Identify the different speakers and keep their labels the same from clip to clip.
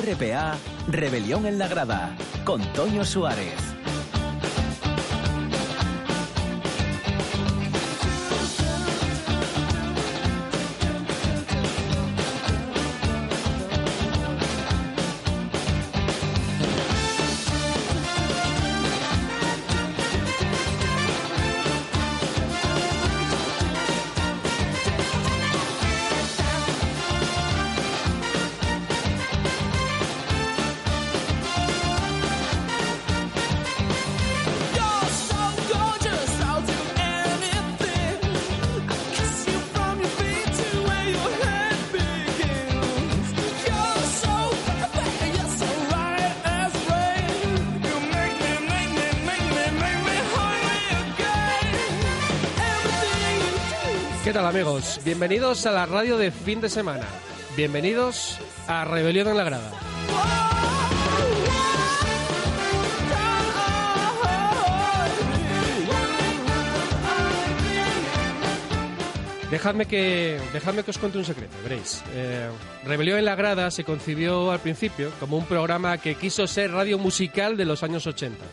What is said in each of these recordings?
Speaker 1: RPA, Rebelión en la Grada, con Toño Suárez.
Speaker 2: Amigos? Bienvenidos a la radio de fin de semana. Bienvenidos a Rebelión en la Grada. Dejadme que, dejadme que os cuente un secreto, veréis. Eh, Rebelión en la Grada se concibió al principio como un programa que quiso ser radio musical de los años 80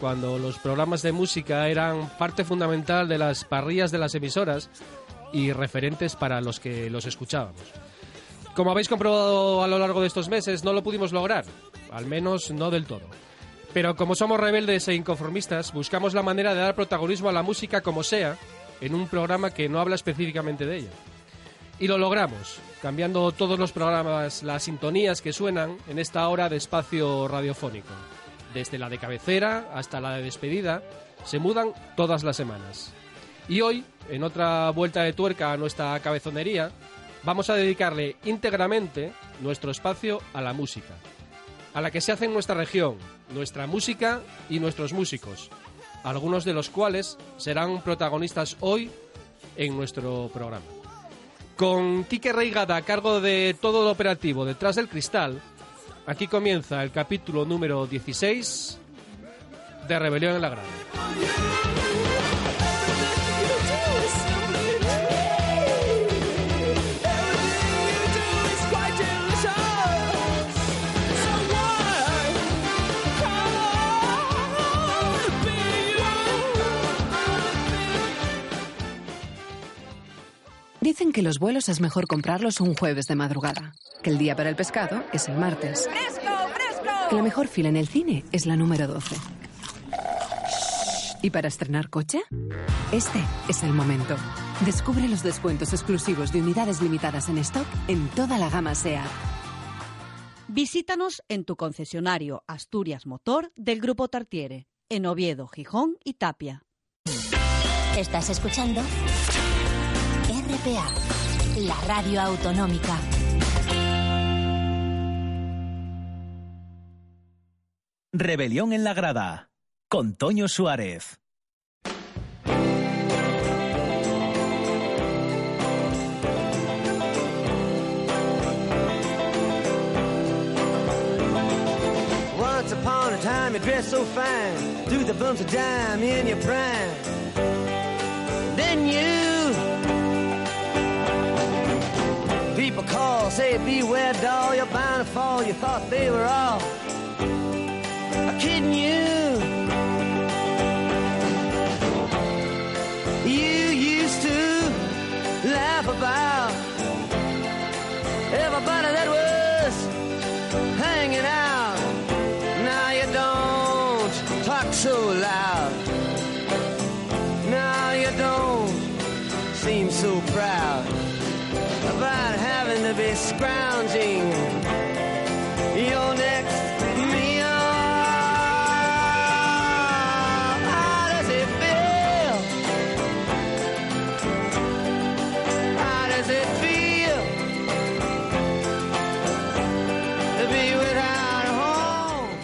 Speaker 2: cuando los programas de música eran parte fundamental de las parrillas de las emisoras y referentes para los que los escuchábamos. Como habéis comprobado a lo largo de estos meses, no lo pudimos lograr, al menos no del todo. Pero como somos rebeldes e inconformistas, buscamos la manera de dar protagonismo a la música como sea, en un programa que no habla específicamente de ella. Y lo logramos, cambiando todos los programas, las sintonías que suenan en esta hora de espacio radiofónico desde la de cabecera hasta la de despedida, se mudan todas las semanas. Y hoy, en otra vuelta de tuerca a nuestra cabezonería, vamos a dedicarle íntegramente nuestro espacio a la música, a la que se hace en nuestra región, nuestra música y nuestros músicos, algunos de los cuales serán protagonistas hoy en nuestro programa. Con Quique Reigada a cargo de todo lo operativo detrás del cristal, Aquí comienza el capítulo número 16 de Rebelión en la Grada.
Speaker 3: Dicen que los vuelos es mejor comprarlos un jueves de madrugada, que el día para el pescado es el martes, que la mejor fila en el cine es la número 12. ¿Y para estrenar coche? Este es el momento. Descubre los descuentos exclusivos de unidades limitadas en stock en toda la gama SEAT.
Speaker 4: Visítanos en tu concesionario Asturias Motor del Grupo Tartiere, en Oviedo, Gijón y Tapia.
Speaker 5: ¿Estás escuchando? RPA, la radio autonómica.
Speaker 1: Rebelión en la Grada, con Toño Suárez.
Speaker 6: Once upon a time you dressed so fine, threw the bumps of dime in your prime. Then you, people call, say beware doll, you're bound to fall. You thought they were all kidding you. You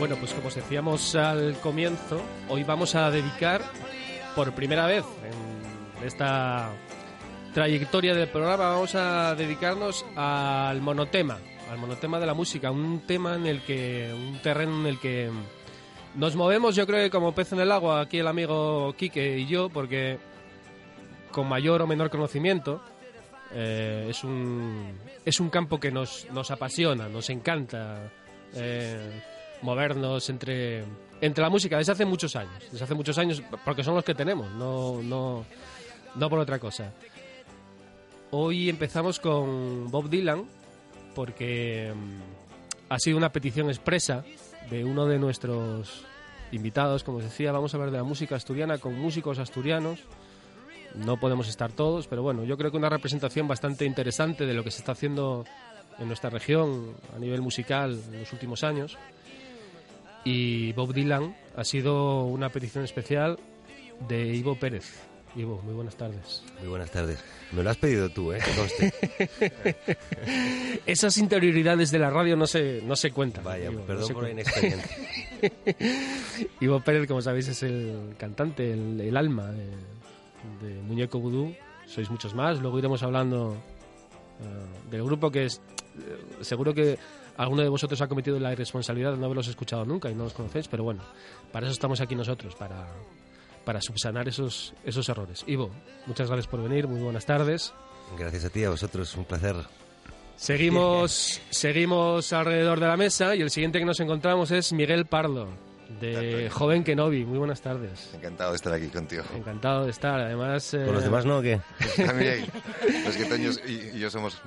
Speaker 2: Bueno, pues como os decíamos al comienzo, hoy vamos a dedicar por primera vez en esta trayectoria del programa, vamos a dedicarnos al monotema, al monotema de la música, un tema en el que, un terreno en el que nos movemos, yo creo que como pez en el agua, aquí el amigo Quique y yo, porque con mayor o menor conocimiento, eh, es, un, es un campo que nos, nos apasiona, nos encanta. Eh, movernos entre, entre la música desde hace muchos años. Desde hace muchos años, porque son los que tenemos, no, no, no por otra cosa. Hoy empezamos con Bob Dylan, porque mm, ha sido una petición expresa de uno de nuestros invitados. Como os decía, vamos a hablar de la música asturiana con músicos asturianos. No podemos estar todos, pero bueno, yo creo que una representación bastante interesante de lo que se está haciendo en nuestra región a nivel musical en los últimos años y Bob Dylan ha sido una petición especial de Ivo Pérez. Ivo, muy buenas tardes.
Speaker 7: Muy buenas tardes. Me lo has pedido tú, ¿eh?
Speaker 2: Esas interioridades de la radio no se, no se cuentan.
Speaker 7: Vaya, perdón por la inexperiencia.
Speaker 2: Ivo Pérez, como sabéis, es el cantante, el, alma de, Muñeco Vudú. Sois muchos más. Luego iremos hablando eh, del grupo que es... Eh, seguro que alguno de vosotros ha cometido la irresponsabilidad de no haberlos escuchado nunca y no los conocéis, pero bueno, para eso estamos aquí nosotros, para, para subsanar esos, esos errores. Ivo, muchas gracias por venir, muy buenas tardes.
Speaker 7: Gracias a ti, a vosotros, un placer.
Speaker 2: Seguimos, seguimos alrededor de la mesa y el siguiente que nos encontramos es Miguel Pardo, de Joven Kenobi. Muy buenas tardes.
Speaker 8: Encantado de estar aquí contigo.
Speaker 2: Encantado de estar, además...
Speaker 7: ¿Con los eh, demás no o qué?
Speaker 8: También, los que Toños y yo somos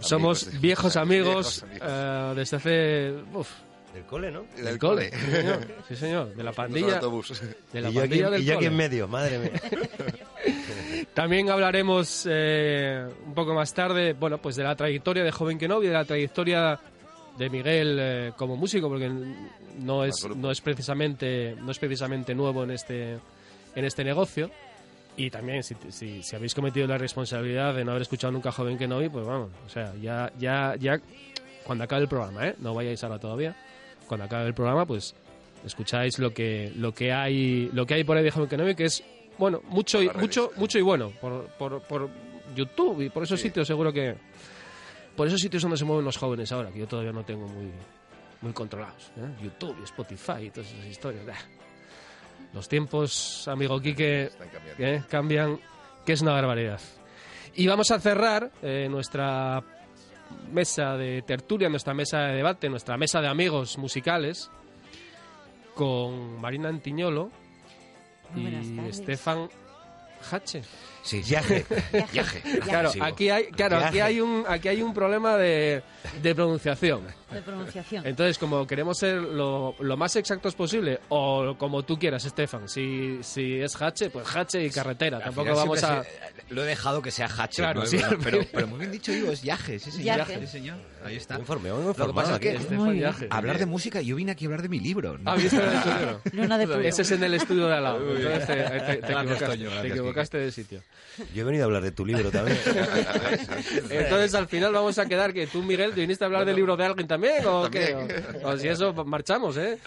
Speaker 2: somos viejos amigos, eh, desde hace... Uf,
Speaker 7: del cole, ¿no?
Speaker 2: Del, cole. Sí señor. De la pandilla. De la y pandilla
Speaker 7: del y yo aquí en medio, madre mía.
Speaker 2: También hablaremos eh, un poco más tarde, bueno, pues de la trayectoria de Joven Kenobi, de la trayectoria de Miguel eh, como músico, porque no es, no es precisamente no es precisamente nuevo en este en este negocio. Y también, si, si, si, habéis cometido la responsabilidad de no haber escuchado nunca Joven que no vi, pues vamos, o sea, ya, ya, ya, cuando acabe el programa, ¿eh? No vayáis ahora todavía. Cuando acabe el programa, pues escucháis lo que, lo que hay, lo que hay por ahí de no vi, que es, bueno, mucho y, mucho, mucho y bueno, por, por, por YouTube y por esos sitios seguro que, por esos sitios donde se mueven los jóvenes ahora, que yo todavía no tengo muy, muy controlados, ¿eh? YouTube y Spotify y todas esas historias. Los tiempos, amigo Quique, ¿eh? cambian, que es una barbaridad. Y vamos a cerrar eh, nuestra mesa de tertulia, nuestra mesa de debate, nuestra mesa de amigos musicales con Marina Antiñolo y Estefan Hache.
Speaker 7: Sí, viaje. viaje.
Speaker 2: Claro, aquí hay, claro, aquí hay un, aquí hay un problema de, de pronunciación.
Speaker 4: De pronunciación.
Speaker 2: Entonces, como queremos ser lo, lo, más exactos posible, o como tú quieras, Estefan, si, si es Hache, pues Hache y carretera. Tampoco vamos a.
Speaker 9: lo he dejado que sea Hache.
Speaker 2: Claro, sí.
Speaker 9: pero, pero, muy bien dicho, digo, es Yaje, sí, señor.
Speaker 4: Yaje.
Speaker 9: Sí, señor. Ahí está.
Speaker 7: Informe,
Speaker 9: Lo que pasa es que
Speaker 2: Estefan
Speaker 9: hablar de música, yo vine aquí a hablar de mi libro.
Speaker 2: ¿no? Ah, ¿viste el libro?
Speaker 4: Luna de
Speaker 2: Ese es en el estudio de al lado. Entonces te, te, te, equivocaste, te equivocaste de sitio.
Speaker 7: Yo he venido a hablar de tu libro también.
Speaker 2: Entonces al final vamos a quedar que tú, Miguel, ¿te viniste a hablar del libro de alguien también o qué? O, si eso, marchamos, ¿eh?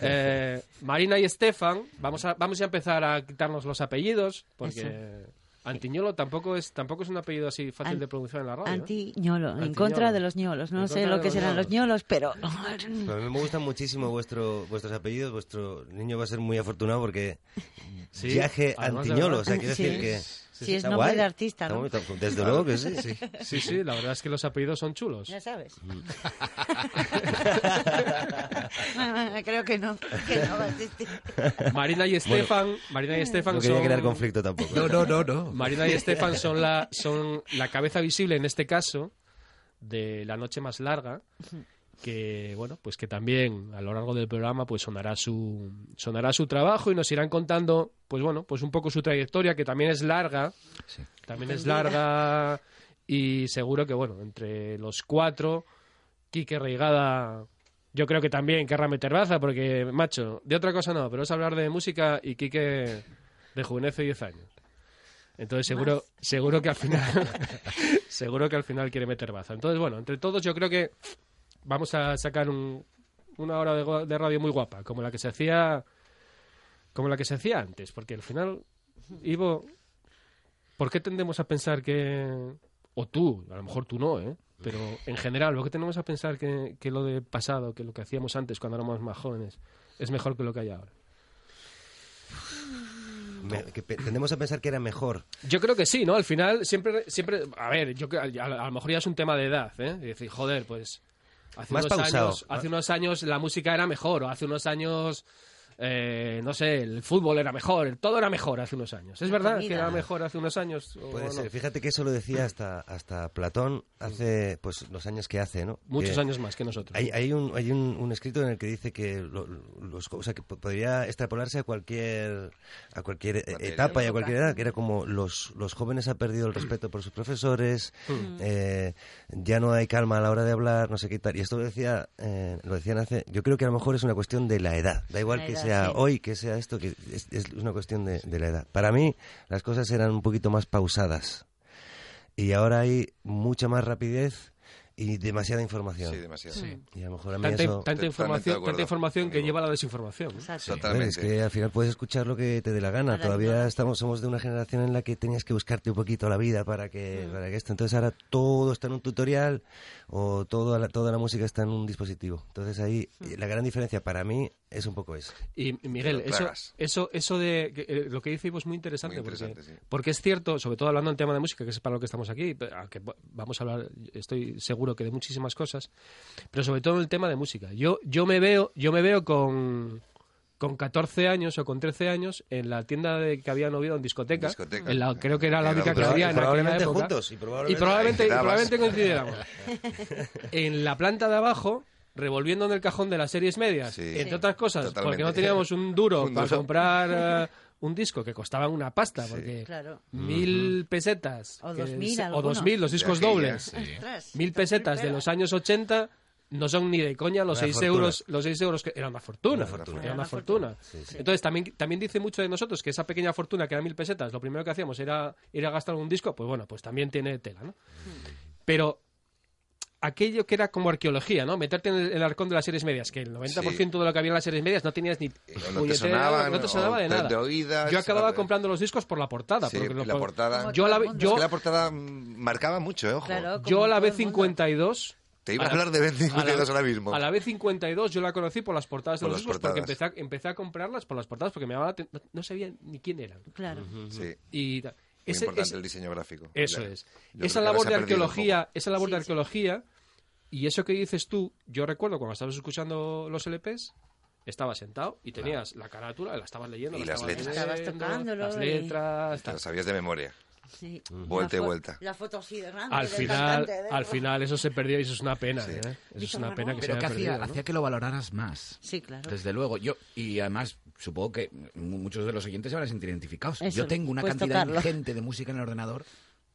Speaker 2: ¿eh? Marina y Estefan, vamos a, vamos a empezar a quitarnos los apellidos porque... Antiñolo tampoco es tampoco es un apellido así fácil de pronunciar en la radio.
Speaker 4: ¿eh? Antiñolo, en contra de los ñolos. No sé lo que serán los ñolos, pero...
Speaker 7: a mí me gustan muchísimo vuestro, vuestros apellidos. Vuestro niño va a ser muy afortunado porque viaje Antiñolo. O sea, quiere decir que...
Speaker 4: Sí, es nombre de artista, ¿no?
Speaker 7: Desde luego que sí.
Speaker 2: sí. Sí, la verdad es que los apellidos son chulos.
Speaker 4: Ya sabes. Creo que no, que no va a existir.
Speaker 2: Marina y Estefan, Marina y Estefan
Speaker 7: no quería crear conflicto tampoco.
Speaker 9: No, no, no, no.
Speaker 2: Marina y Estefan son la, son la cabeza visible en este caso de La noche más larga que bueno pues que también a lo largo del programa pues sonará su sonará su trabajo y nos irán contando pues bueno pues un poco su trayectoria que también es larga. También es larga y seguro que bueno entre los cuatro Quique Reigada yo creo que también querrá meter baza porque macho de otra cosa no pero es hablar de música y Quique de juvenez y 10 años. Entonces seguro seguro que al final seguro que al final quiere meter baza. Entonces bueno entre todos yo creo que vamos a sacar un, una hora de, radio muy guapa, como la que se hacía como la que se hacía antes, porque al final, Ivo, ¿por qué tendemos a pensar que, o tú, a lo mejor tú no, ¿eh? pero en general, ¿por qué tendemos a pensar que, que lo de pasado, que lo que hacíamos antes cuando éramos más jóvenes, es mejor que lo que hay ahora?
Speaker 7: Me- que pe- tendemos a pensar que era mejor.
Speaker 2: Yo creo que sí, ¿no? Al final, siempre, siempre, a ver, yo a, a lo mejor ya es un tema de edad, ¿eh? Y decir, joder, pues hace
Speaker 7: Más
Speaker 2: unos
Speaker 7: pausado.
Speaker 2: años, hace unos años la música era mejor, o hace unos años, eh, no sé, el fútbol era mejor, todo era mejor hace unos años. ¿Es verdad que era mejor hace unos años? o
Speaker 7: Puede
Speaker 2: no?
Speaker 7: ser. Fíjate que eso lo decía hasta, hasta Platón hace pues los años que hace, ¿no?
Speaker 2: Muchos
Speaker 7: Que
Speaker 2: años más que nosotros.
Speaker 7: Hay, hay, un, hay un, un escrito en el que dice que, lo- los, o sea, que po- podría extrapolarse a cualquier, a cualquier
Speaker 8: Materia.
Speaker 7: etapa y a cualquier edad, que era como los, los jóvenes han perdido el respeto por sus profesores, eh, ya no hay calma a la hora de hablar, no sé qué tal. Y esto lo, decía, eh, lo decían hace... Yo creo que a lo mejor es una cuestión de la edad. Da igual
Speaker 4: La
Speaker 7: que
Speaker 4: edad,
Speaker 7: sea
Speaker 4: sí.
Speaker 7: hoy, que sea esto, que es, es una cuestión de, de la edad. Para mí, las cosas eran un poquito más pausadas. Y ahora hay mucha más rapidez y demasiada información.
Speaker 8: Sí, demasiado.
Speaker 2: Sí.
Speaker 7: Y a lo mejor a mí
Speaker 2: Tanta,
Speaker 7: eso...
Speaker 2: tanta información, tanta información que lleva a la desinformación.
Speaker 4: Exacto.
Speaker 7: Es que al final puedes escuchar lo que te dé la gana.
Speaker 4: Ahora
Speaker 7: Todavía estamos somos de una generación en la que tenías que buscarte un poquito la vida para que,
Speaker 4: Mm.
Speaker 7: para que esto. Entonces ahora todo está en un tutorial o toda la, toda la música está en un dispositivo. Entonces ahí
Speaker 4: Mm.
Speaker 7: la gran diferencia para mí es un poco eso.
Speaker 2: Y Miguel, eso, eso, eso de que, eh, lo que dice Ivo es muy interesante,
Speaker 8: Muy interesante,
Speaker 2: porque,
Speaker 8: sí.
Speaker 2: porque es cierto, sobre todo hablando en tema de música, que es para lo que estamos aquí, pero aunque va- vamos a hablar, estoy seguro que de muchísimas cosas, pero sobre todo en el tema de música. Yo, yo me veo, yo me veo con con 14 años o con 13 años en la tienda de, que había noviado en discoteca,
Speaker 8: Discoteca.
Speaker 2: en la- creo que era la única que había en aquella
Speaker 7: probablemente
Speaker 2: época.
Speaker 7: juntos, y
Speaker 2: y
Speaker 7: probablemente-
Speaker 2: probablemente, y probablemente coincidiéramos. en la planta de abajo revolviendo en el cajón de las series medias,
Speaker 8: Sí.
Speaker 2: entre
Speaker 8: Sí.
Speaker 2: otras cosas,
Speaker 8: Totalmente.
Speaker 2: porque no teníamos un duro
Speaker 8: Un
Speaker 2: para comprar eh, un disco que costaba una pasta, porque
Speaker 4: Claro.
Speaker 2: mil pesetas
Speaker 4: O dos mil
Speaker 2: se- o
Speaker 4: algunos.
Speaker 2: dos mil los discos dobles,
Speaker 8: sí.
Speaker 2: Mil pesetas de los años 80 no son ni de coña los
Speaker 7: Una
Speaker 2: 6
Speaker 7: fortuna.
Speaker 2: euros los seis euros que era una fortuna,
Speaker 7: Una fortuna.
Speaker 2: era una
Speaker 4: una
Speaker 2: fortuna. entonces también también dice mucho de nosotros que esa pequeña fortuna que era mil pesetas lo primero que hacíamos era ir a gastar un disco pues bueno pues también tiene tela no pero aquello que era como arqueología, ¿no? Meterte en el, el arcón de las series medias, que el 90% de lo que había en las series medias no tenías ni
Speaker 8: no te sonaban,
Speaker 2: no te sonaba de nada.
Speaker 8: de oídas,
Speaker 2: Yo acababa comprando los discos por la portada.
Speaker 8: Sí,
Speaker 2: porque
Speaker 8: y
Speaker 2: lo-
Speaker 8: la portada.
Speaker 2: Yo a la, yo,
Speaker 8: Es que la portada marcaba mucho, eh, ojo.
Speaker 4: Claro,
Speaker 2: yo a la
Speaker 4: todo
Speaker 2: vez
Speaker 4: el mundo.
Speaker 8: Te
Speaker 2: 52
Speaker 8: iba a
Speaker 2: la-
Speaker 8: hablar de Ben
Speaker 2: a
Speaker 8: 52
Speaker 2: la-
Speaker 8: ahora mismo.
Speaker 2: A la vez 52 yo la conocí por las portadas de
Speaker 8: Por
Speaker 2: los discos porque empecé a, empecé a comprarlas por las portadas porque me llamaba no, no sabía ni quién eran.
Speaker 4: Claro.
Speaker 8: Sí.
Speaker 2: Y
Speaker 8: Muy
Speaker 2: ese-
Speaker 8: importante
Speaker 2: ese-
Speaker 8: el diseño gráfico.
Speaker 2: Eso
Speaker 8: Ya.
Speaker 2: es.
Speaker 8: Yo
Speaker 2: Esa
Speaker 8: que
Speaker 2: labor de
Speaker 8: se
Speaker 2: arqueología, esa labor
Speaker 4: Sí,
Speaker 2: de arqueología y eso que dices tú, yo recuerdo cuando estabas escuchando los LPs, estabas sentado y tenías la carátula, la estabas leyendo,
Speaker 8: Y
Speaker 2: la
Speaker 8: las
Speaker 2: estabas
Speaker 8: letras.
Speaker 4: Estabas
Speaker 2: leyendo,
Speaker 4: tocándolo
Speaker 2: las letras,
Speaker 8: lo sabías de memoria.
Speaker 4: Sí.
Speaker 8: Vuelta y vuelta.
Speaker 4: La foto así de grande.
Speaker 2: Al final,
Speaker 4: cantante, ¿eh?
Speaker 2: al final eso se perdió y eso es una pena,
Speaker 8: Sí.
Speaker 2: ¿eh? Eso es una pena que se
Speaker 9: Pero que
Speaker 2: haya
Speaker 9: hacía,
Speaker 2: perdido, ¿no?
Speaker 9: hacía que lo valoraras más.
Speaker 4: Sí, claro.
Speaker 9: Desde luego. Yo, y además, supongo que mu- muchos de los oyentes se van a sentir identificados.
Speaker 4: Eso,
Speaker 9: Yo tengo una
Speaker 4: puedes
Speaker 9: cantidad
Speaker 4: tocarlo.
Speaker 9: ingente de música en el ordenador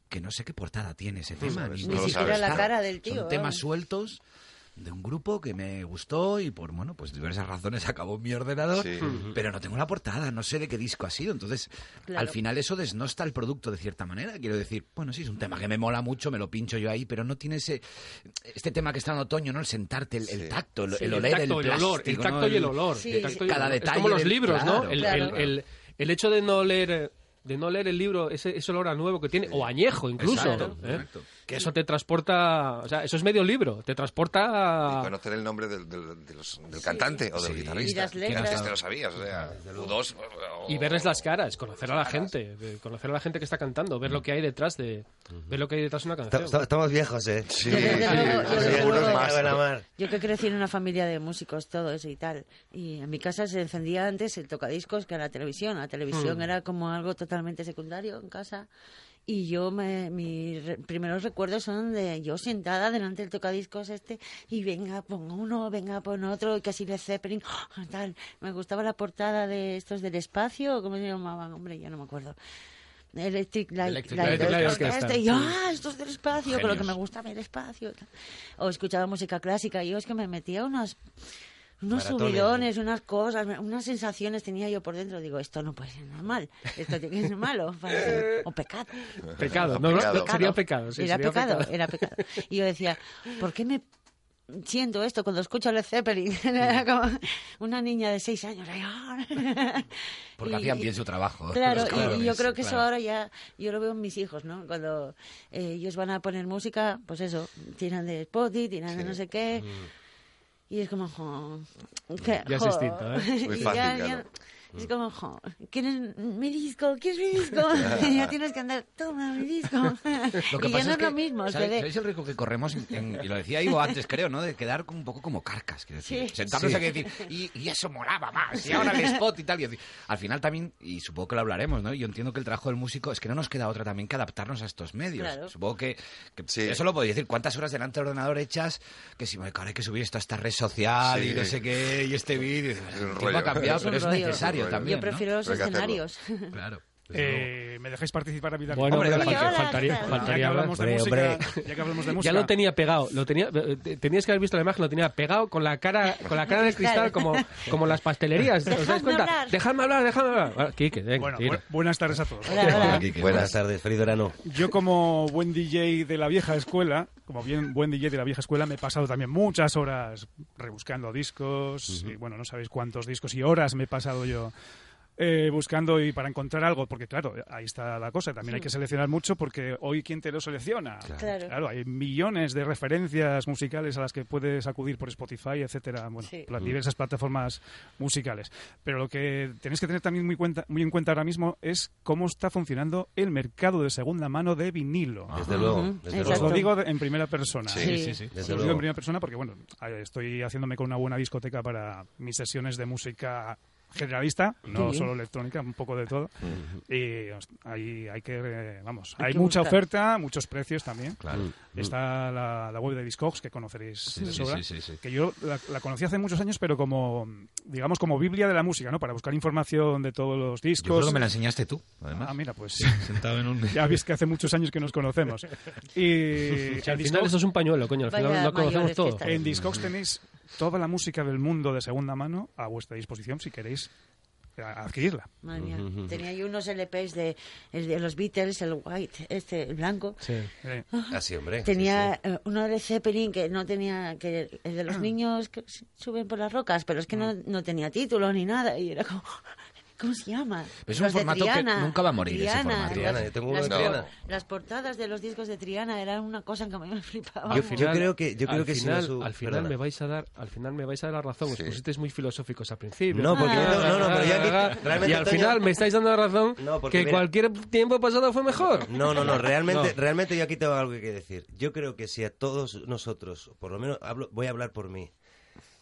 Speaker 9: que no sé qué portada tiene ese tema.
Speaker 8: sabes,
Speaker 4: Ni siquiera la cara del tío.
Speaker 9: Son temas
Speaker 4: vamos.
Speaker 9: sueltos de un grupo que me gustó y por bueno pues diversas razones acabó en mi ordenador
Speaker 8: Sí.
Speaker 9: pero no tengo la portada no sé de qué disco ha sido entonces
Speaker 4: Claro.
Speaker 9: al final eso desnosta el producto de cierta manera quiero decir bueno sí es un tema que me mola mucho me lo pincho yo ahí pero no tiene ese este tema que está en otoño no el sentarte el, tacto el,
Speaker 4: Sí.
Speaker 9: el
Speaker 2: el
Speaker 9: oler
Speaker 2: tacto,
Speaker 9: el
Speaker 2: el olor, el tacto
Speaker 9: ¿no?
Speaker 2: y el olor.
Speaker 4: Sí.
Speaker 2: el tacto y el
Speaker 9: Cada
Speaker 2: olor. Es
Speaker 9: detalle
Speaker 2: como los
Speaker 9: del-
Speaker 2: libros, ¿no?
Speaker 9: claro,
Speaker 2: El,
Speaker 9: claro.
Speaker 2: el- el- el hecho de no leer de no leer el libro, ese, ese olor a nuevo que tiene, o añejo incluso,
Speaker 9: Exacto,
Speaker 2: ¿eh?
Speaker 9: exacto.
Speaker 2: Que eso te transporta, o sea, eso es medio libro, te transporta...
Speaker 8: Y conocer el nombre del, del- cantante o del
Speaker 9: Sí.
Speaker 8: guitarrista.
Speaker 4: Y las
Speaker 8: que
Speaker 4: letras.
Speaker 8: antes te lo sabías, o sea, U2 o-
Speaker 2: Y verles las caras, conocer a la gente, conocer a la gente que está cantando, ver lo que hay detrás de, ver lo que hay detrás de una canción.
Speaker 7: esta- Estamos viejos, ¿eh?
Speaker 8: Sí,
Speaker 4: Yo
Speaker 8: sí,
Speaker 4: que crecí en una familia de músicos, todo eso y tal. Y en mi casa se encendía antes el tocadiscos que la televisión. La televisión era como algo totalmente secundario en casa. Y yo, me, mis re- primeros recuerdos son de yo sentada delante del tocadiscos este y venga, pon uno, venga, pon otro, y casi de Zeppelin, ¡ah! tal. Me gustaba la portada de estos del espacio, ¿cómo se llamaban? Hombre, ya no me acuerdo. Electric Light,
Speaker 9: Electric
Speaker 4: Light
Speaker 2: Light
Speaker 4: Orchestra,
Speaker 2: Orchestra.
Speaker 4: y yo, ah, esto es del espacio, con lo que
Speaker 9: Genios.
Speaker 4: me gustaba el espacio. O escuchaba música clásica, y yo es que me metía unos, unos
Speaker 7: Maratones,
Speaker 4: subidones, unas cosas, unas sensaciones tenía yo por dentro. Digo, esto no puede ser normal, esto tiene que ser malo, para ser- o pecado.
Speaker 2: Pecado, no, no,
Speaker 8: Pecado.
Speaker 2: sería pecado. sí,
Speaker 4: era
Speaker 2: sería
Speaker 4: pecado, era pecado. Y yo decía, ¿por qué me siento esto cuando escucho Led Zeppelin. Era como una niña de seis años. ¡ah!
Speaker 9: Porque
Speaker 4: Y-
Speaker 9: hacían bien su trabajo.
Speaker 4: Claro, y- yo creo que eso ahora ya, yo lo veo en mis hijos, ¿no? Cuando eh, ellos van a poner música, pues eso, tiran de Spotify, tiran de no sé qué. Y es como, jo, que-
Speaker 2: Ya es
Speaker 4: jo.
Speaker 2: distinto, ¿eh?
Speaker 8: Muy
Speaker 4: Y
Speaker 8: fácil,
Speaker 4: ya-
Speaker 8: claro.
Speaker 4: ya- Es como, jo, ¿quieres mi disco? ¿Quieres mi disco? Y ya tienes que andar, toma mi disco.
Speaker 9: Lo que
Speaker 4: y ya
Speaker 9: pasa
Speaker 4: no
Speaker 9: es
Speaker 4: es
Speaker 9: que,
Speaker 4: lo mismo.
Speaker 9: ¿sabes, sabéis el riesgo que corremos? en- en- y lo decía Ivo antes, creo, ¿no? De quedar un poco como carcas. Quiero decir,
Speaker 4: Sí.
Speaker 9: sentarnos
Speaker 7: Sí.
Speaker 9: aquí y decir, y, y eso molaba más, y ahora el spot y tal. Y decir, al final también, y supongo que lo hablaremos, ¿no? Yo entiendo que el trabajo del músico es que no nos queda otra también que adaptarnos a estos medios.
Speaker 4: Claro.
Speaker 9: Supongo que, que
Speaker 8: Sí.
Speaker 9: eso lo podéis decir. ¿Cuántas horas delante del ordenador echas? Que si me ahora hay que subir esto a esta red social
Speaker 8: Sí.
Speaker 9: y no sé qué, y este vídeo. El tiempo ha cambiado, pero es necesario También.
Speaker 4: Yo prefiero los escenarios.
Speaker 10: Eh, ¿Me dejáis participar rápidamente?
Speaker 2: Bueno,
Speaker 9: Hombre,
Speaker 2: hombre,
Speaker 9: dale.
Speaker 2: falta-
Speaker 4: Hola,
Speaker 2: faltaría,
Speaker 10: ya
Speaker 2: faltaría
Speaker 10: que de
Speaker 7: Hombre,
Speaker 10: música,
Speaker 7: hombre.
Speaker 10: ya que hablamos de
Speaker 2: Ya
Speaker 10: música,
Speaker 2: lo tenía pegado, lo tenía, eh, te- tenías que haber visto la imagen, lo tenía pegado con la cara, con la cara de cristal como, como las pastelerías. ¿Os dais
Speaker 4: Dejadme
Speaker 2: cuenta?
Speaker 4: hablar.
Speaker 2: Dejadme hablar, dejadme hablar. Ah, Quique, venga,
Speaker 10: Bueno, bu- buenas tardes a todos.
Speaker 4: Hola, hola.
Speaker 7: Buenas tardes, feliz verano.
Speaker 10: Yo como buen DJ de la vieja escuela, como bien buen DJ de la vieja escuela, me he pasado también muchas horas rebuscando discos y bueno, no sabéis cuántos discos y horas me he pasado yo eh, buscando y para encontrar algo, porque claro, ahí está la cosa, también hay que seleccionar mucho porque hoy quién te lo selecciona.
Speaker 4: Claro.
Speaker 10: hay millones de referencias musicales a las que puedes acudir por Spotify, etcétera, bueno,
Speaker 4: Sí.
Speaker 10: las diversas plataformas musicales. Pero lo que tenéis que tener también muy, cuenta, muy en cuenta ahora mismo es cómo está funcionando el mercado de segunda mano de vinilo.
Speaker 7: Desde luego,
Speaker 4: Ujú,
Speaker 7: desde
Speaker 10: Os lo digo en primera persona.
Speaker 8: Sí.
Speaker 10: ¿eh?
Speaker 4: Sí.
Speaker 10: sí.
Speaker 7: Desde
Speaker 10: Os lo digo
Speaker 7: luego.
Speaker 10: en primera persona porque, bueno, estoy haciéndome con una buena discoteca para mis sesiones de música generalista, no solo electrónica, un poco de todo. Y ahí hay que, eh, vamos,
Speaker 4: Hay
Speaker 10: hay
Speaker 4: que
Speaker 10: mucha
Speaker 4: buscar.
Speaker 10: oferta, muchos precios también.
Speaker 9: Claro.
Speaker 10: Está la, la web de Discogs, que conoceréis de
Speaker 9: sí,
Speaker 10: sobra,
Speaker 9: sí, sí, sí.
Speaker 10: que yo la, la conocí hace muchos años, pero como, digamos, como Biblia de la música, ¿no? Para buscar información de todos los
Speaker 9: Yo
Speaker 10: discos.
Speaker 9: creo que me la enseñaste tú, además.
Speaker 10: Ah, mira, pues
Speaker 9: Sentado en un...
Speaker 10: ya veis que hace muchos años que nos conocemos. Y
Speaker 2: al final
Speaker 10: Discogs-
Speaker 2: eso es un pañuelo, coño. Al final lo conocemos todo.
Speaker 10: En Discogs tenéis toda la música del mundo de segunda mano a vuestra disposición si queréis eh, adquirirla.
Speaker 4: Madre mía. Tenía yo unos LPs de, el de los Beatles, el white, este, el blanco.
Speaker 2: Sí.
Speaker 10: Eh,
Speaker 7: Así, hombre. sí,
Speaker 4: Tenía eh, uno de Zeppelin que no tenía, que el de los niños que suben por las rocas, pero es que no, no tenía título ni nada. Y era como, ¿cómo se llama?
Speaker 9: Es un
Speaker 4: Los
Speaker 9: formato que nunca va a morir, ese
Speaker 4: Triana,
Speaker 9: formato.
Speaker 7: Triana,
Speaker 4: las-
Speaker 7: yo tengo uno
Speaker 4: las,
Speaker 7: de
Speaker 4: por-
Speaker 7: Triana.
Speaker 4: las portadas de los discos de Triana eran una cosa que a mí me flipaba.
Speaker 7: Yo- yo creo que- yo creo
Speaker 2: al
Speaker 7: que si
Speaker 2: final,
Speaker 7: no su-
Speaker 2: al final
Speaker 7: perdona.
Speaker 2: me vais a dar, al final me vais a dar la razón. Os
Speaker 8: Sí.
Speaker 2: pusisteis muy filosóficos al principio.
Speaker 7: No, porque yo tengo- no, no, pero yo aquí- realmente,
Speaker 2: y al
Speaker 7: Antonio-
Speaker 2: final me estáis dando la razón
Speaker 7: No,
Speaker 2: que
Speaker 7: mira-
Speaker 2: cualquier tiempo pasado fue mejor.
Speaker 7: No, no, no, realmente,
Speaker 2: No.
Speaker 7: realmente yo aquí tengo algo que decir. Yo creo que si a todos nosotros, por lo menos hablo- voy a hablar por mí,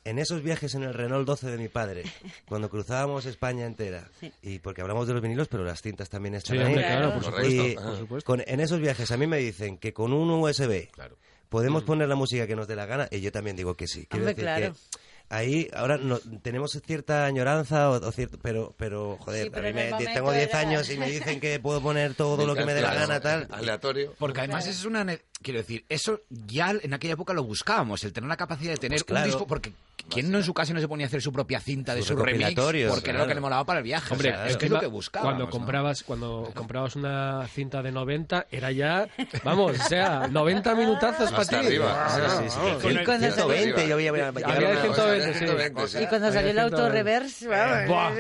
Speaker 7: en esos viajes en el Renault 12 de mi padre, cuando cruzábamos España entera, y porque hablamos de los vinilos, pero las cintas también están
Speaker 2: Sí,
Speaker 7: ahí.
Speaker 2: hombre, claro, por
Speaker 8: Correcto.
Speaker 7: Y.
Speaker 2: Por supuesto.
Speaker 7: con- en esos viajes a mí me dicen que con un USB
Speaker 9: Claro.
Speaker 7: podemos poner la música que nos dé la gana, y yo también digo que sí. Quiero
Speaker 4: Hombre,
Speaker 7: decir
Speaker 4: claro.
Speaker 7: que ahí ahora no, tenemos cierta añoranza, o, o cierto, pero, pero joder,
Speaker 4: Sí, pero
Speaker 7: a mí me- tengo 10
Speaker 4: era-
Speaker 7: años y me dicen que puedo poner todo lo que me dé la
Speaker 8: Claro,
Speaker 7: gana, tal.
Speaker 8: Aleatorio.
Speaker 9: Porque además es una... Quiero decir, eso ya en aquella época lo buscábamos, el tener la capacidad de tener
Speaker 7: Pues claro.
Speaker 9: un disco, porque ¿quién no en su casa no se ponía a hacer su propia cinta de su remix? Porque era lo que
Speaker 7: claro.
Speaker 9: le molaba para el viaje.
Speaker 2: Hombre,
Speaker 9: o sea, es
Speaker 2: es
Speaker 9: que es lo que buscábamos.
Speaker 2: Cuando
Speaker 9: ¿no?
Speaker 2: comprabas, cuando comprabas una cinta de 90, era ya, vamos, o sea, 90 minutazos para ti.
Speaker 8: Arriba.
Speaker 7: Sí, sí, sí.
Speaker 4: Y cuando
Speaker 7: 120, yo había,
Speaker 2: Había de
Speaker 7: a-
Speaker 2: 120, sí.
Speaker 8: 120, sí.
Speaker 4: Y cuando salió el auto reverse.
Speaker 7: Claro,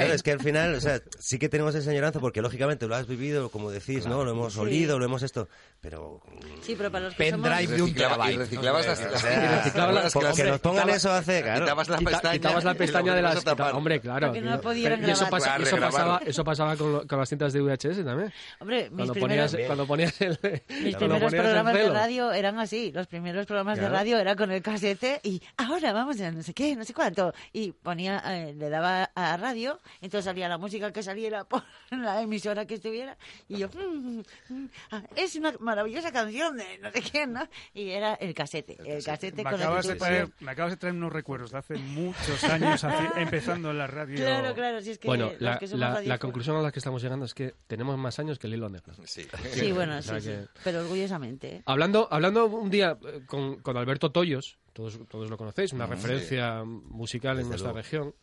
Speaker 7: es que al final, o sea, sí que tenemos esa añoranza porque lógicamente lo has vivido, como decís, ¿no? Lo hemos olido, lo hemos esto, pero
Speaker 4: Sí, pero para los que.
Speaker 9: Pendrive de un
Speaker 8: Reciclaba- y
Speaker 9: terabyte.
Speaker 8: reciclabas las, las
Speaker 7: porque
Speaker 8: que
Speaker 7: nos pongan eso hace, claro.
Speaker 8: Quitabas la pestaña.
Speaker 2: quitabas la pestaña de las... Hombre, claro.
Speaker 4: Porque no
Speaker 2: aquello-
Speaker 4: pudieran
Speaker 2: pero- y eso, pasa- eso pasaba, eso pasaba con, lo- con las cintas de VHS también.
Speaker 4: Hombre, mis
Speaker 2: Cuando
Speaker 4: primeros,
Speaker 2: ponías, cuando ponías el...
Speaker 4: mis
Speaker 2: cuando
Speaker 4: primeros
Speaker 2: ponías el
Speaker 4: programas de radio eran así. Los primeros programas
Speaker 2: Claro.
Speaker 4: de radio era con el casete y ahora vamos a no sé qué, no sé cuánto. Y ponía, eh, le daba a radio, entonces salía la música que saliera por la emisora que estuviera y yo, mm, mm, ah, es una maravillosa canción de no sé quién, ¿no? Y era el casete, el casete
Speaker 10: Me
Speaker 4: con el
Speaker 10: acabas,
Speaker 4: que
Speaker 10: de
Speaker 4: tú-
Speaker 10: traer, me acabas de traer unos recuerdos de hace muchos años, hace- empezando en la radio.
Speaker 4: Claro, claro, si es que
Speaker 2: Bueno,
Speaker 4: los
Speaker 2: la,
Speaker 4: que
Speaker 2: la- la
Speaker 4: radiofonos-
Speaker 2: conclusión a la que estamos llegando es que tenemos más años que el hilo negro.
Speaker 8: Sí.
Speaker 4: Sí, bueno,
Speaker 2: O
Speaker 4: sí,
Speaker 2: sea
Speaker 4: sí,
Speaker 2: que-
Speaker 4: pero orgullosamente. ¿eh?
Speaker 2: Hablando, hablando un día eh, con, con Alberto Toyos, todos, todos lo conocéis, una
Speaker 8: Mm,
Speaker 2: referencia musical en nuestra
Speaker 7: luego.
Speaker 2: región,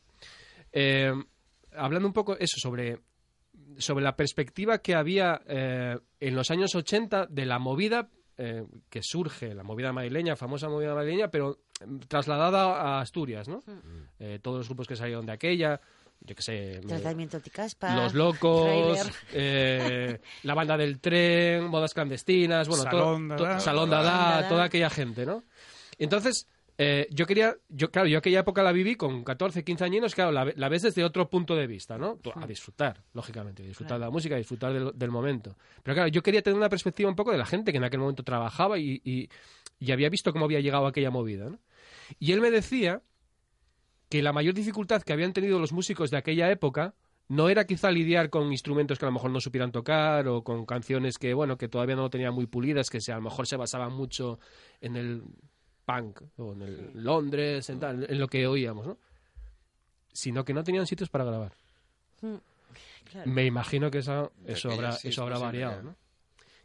Speaker 2: eh, hablando un poco eso sobre, sobre la perspectiva que había eh, en los años 80 de la movida eh, que surge la movida madrileña, famosa movida madrileña, pero mm, trasladada a Asturias, ¿no? Eh, todos los grupos que salieron de aquella, yo qué sé...
Speaker 4: Tratamiento Ticaspa.
Speaker 2: Los Locos, eh, la banda del tren, bodas clandestinas, bueno, todo-
Speaker 10: Salón
Speaker 2: to-
Speaker 10: Dada.
Speaker 2: Salón Dada,
Speaker 4: Salón Dada.
Speaker 2: toda aquella gente, ¿no? Entonces, eh, yo quería, yo claro, yo aquella época la viví con 14, 15 años, claro, la, ve- la ves desde otro punto de vista, ¿no? Tú, A disfrutar, lógicamente, a disfrutar de la música, a disfrutar del, del momento. Pero claro, yo quería tener una perspectiva un poco de la gente que en aquel momento trabajaba y, y- y había visto cómo había llegado aquella movida, ¿no? Y él me decía que la mayor dificultad que habían tenido los músicos de aquella época no era quizá lidiar con instrumentos que a lo mejor no supieran tocar o con canciones que, bueno, que todavía no lo tenían muy pulidas, que se, a lo mejor se basaban mucho en el punk o en el Londres, en, tal, en lo que oíamos, ¿no? Sino que no tenían sitios para grabar.
Speaker 4: Mm, claro.
Speaker 2: Me imagino que eso, habrá,
Speaker 8: sí, es
Speaker 2: eso habrá
Speaker 8: posible,
Speaker 2: variado. ¿no?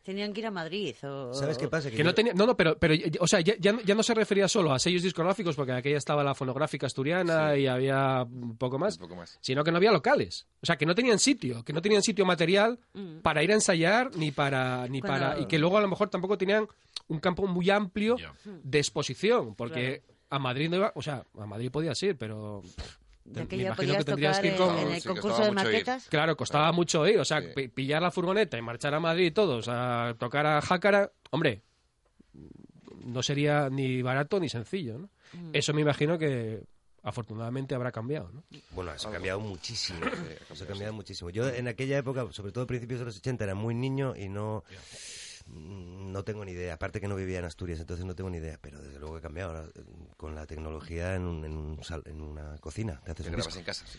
Speaker 4: Tenían que ir a Madrid. O,
Speaker 7: ¿Sabes qué pasa?
Speaker 2: Que no tenía, no, no, pero, pero o sea, ya, ya no- ya no se refería solo a sellos discográficos, porque aquella estaba la fonográfica asturiana y había un poco más,
Speaker 8: Un poco más.
Speaker 2: sino que no había locales. O sea, que no tenían sitio, que no tenían sitio material
Speaker 4: Mm.
Speaker 2: para ir a ensayar ni para ni
Speaker 4: Cuando-
Speaker 2: para y que luego a lo mejor tampoco tenían un campo muy amplio de exposición, porque a Madrid no iba, o sea, a Madrid podías ir, pero
Speaker 4: De
Speaker 2: me imagino que tendrías
Speaker 4: tocar
Speaker 2: que ir con
Speaker 4: en el
Speaker 8: Sí,
Speaker 4: concurso de
Speaker 8: ir.
Speaker 4: maquetas.
Speaker 2: Claro, costaba mucho ir, o sea,
Speaker 8: Sí.
Speaker 2: pillar la furgoneta y marchar a Madrid y todos a tocar a Jácara, hombre, no sería ni barato ni sencillo, ¿no?
Speaker 4: Mm.
Speaker 2: Eso me imagino que afortunadamente habrá cambiado, ¿no?
Speaker 7: Bueno, eso ha cambiado muchísimo. Eso ha cambiado muchísimo. Yo en aquella época, sobre todo a principios de los 80, era muy niño y no no tengo ni idea. Aparte que no vivía en Asturias, entonces no tengo ni idea. Pero desde luego que ha cambiado. Ahora, con la tecnología en, un- en, un sal- en una cocina, te haces
Speaker 8: Te
Speaker 7: un
Speaker 8: grabas
Speaker 7: disco.
Speaker 8: en casa. sí.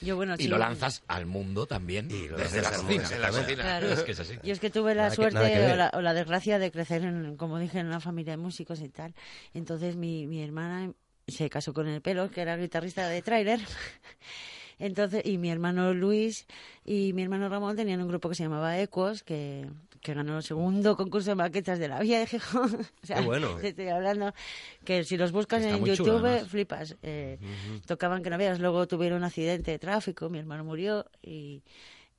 Speaker 4: Yo, bueno,
Speaker 9: Y
Speaker 4: sí,
Speaker 9: lo lanzas al mundo también.
Speaker 7: Y lo
Speaker 9: desde la cocina.
Speaker 7: mundo,
Speaker 8: En la cocina.
Speaker 4: Claro.
Speaker 9: Es que es así.
Speaker 4: Yo es que tuve la
Speaker 7: Nada
Speaker 4: suerte
Speaker 7: que
Speaker 4: o, la, o la desgracia de crecer, en, como dije, en una familia de músicos y tal. Entonces mi, mi hermana se casó con el pelo, que era guitarrista de tráiler. Entonces, y mi hermano Luis y mi hermano Ramón tenían un grupo que se llamaba Ecos, que, que ganó el segundo concurso de maquetas de la Villa de Gijón. o sea,
Speaker 7: Qué bueno.
Speaker 4: te estoy hablando que si los buscas
Speaker 9: Está
Speaker 4: en
Speaker 9: chulo,
Speaker 4: YouTube, flipas. Eh, Tocaban que no veas. Luego tuvieron un accidente de tráfico, mi hermano murió y,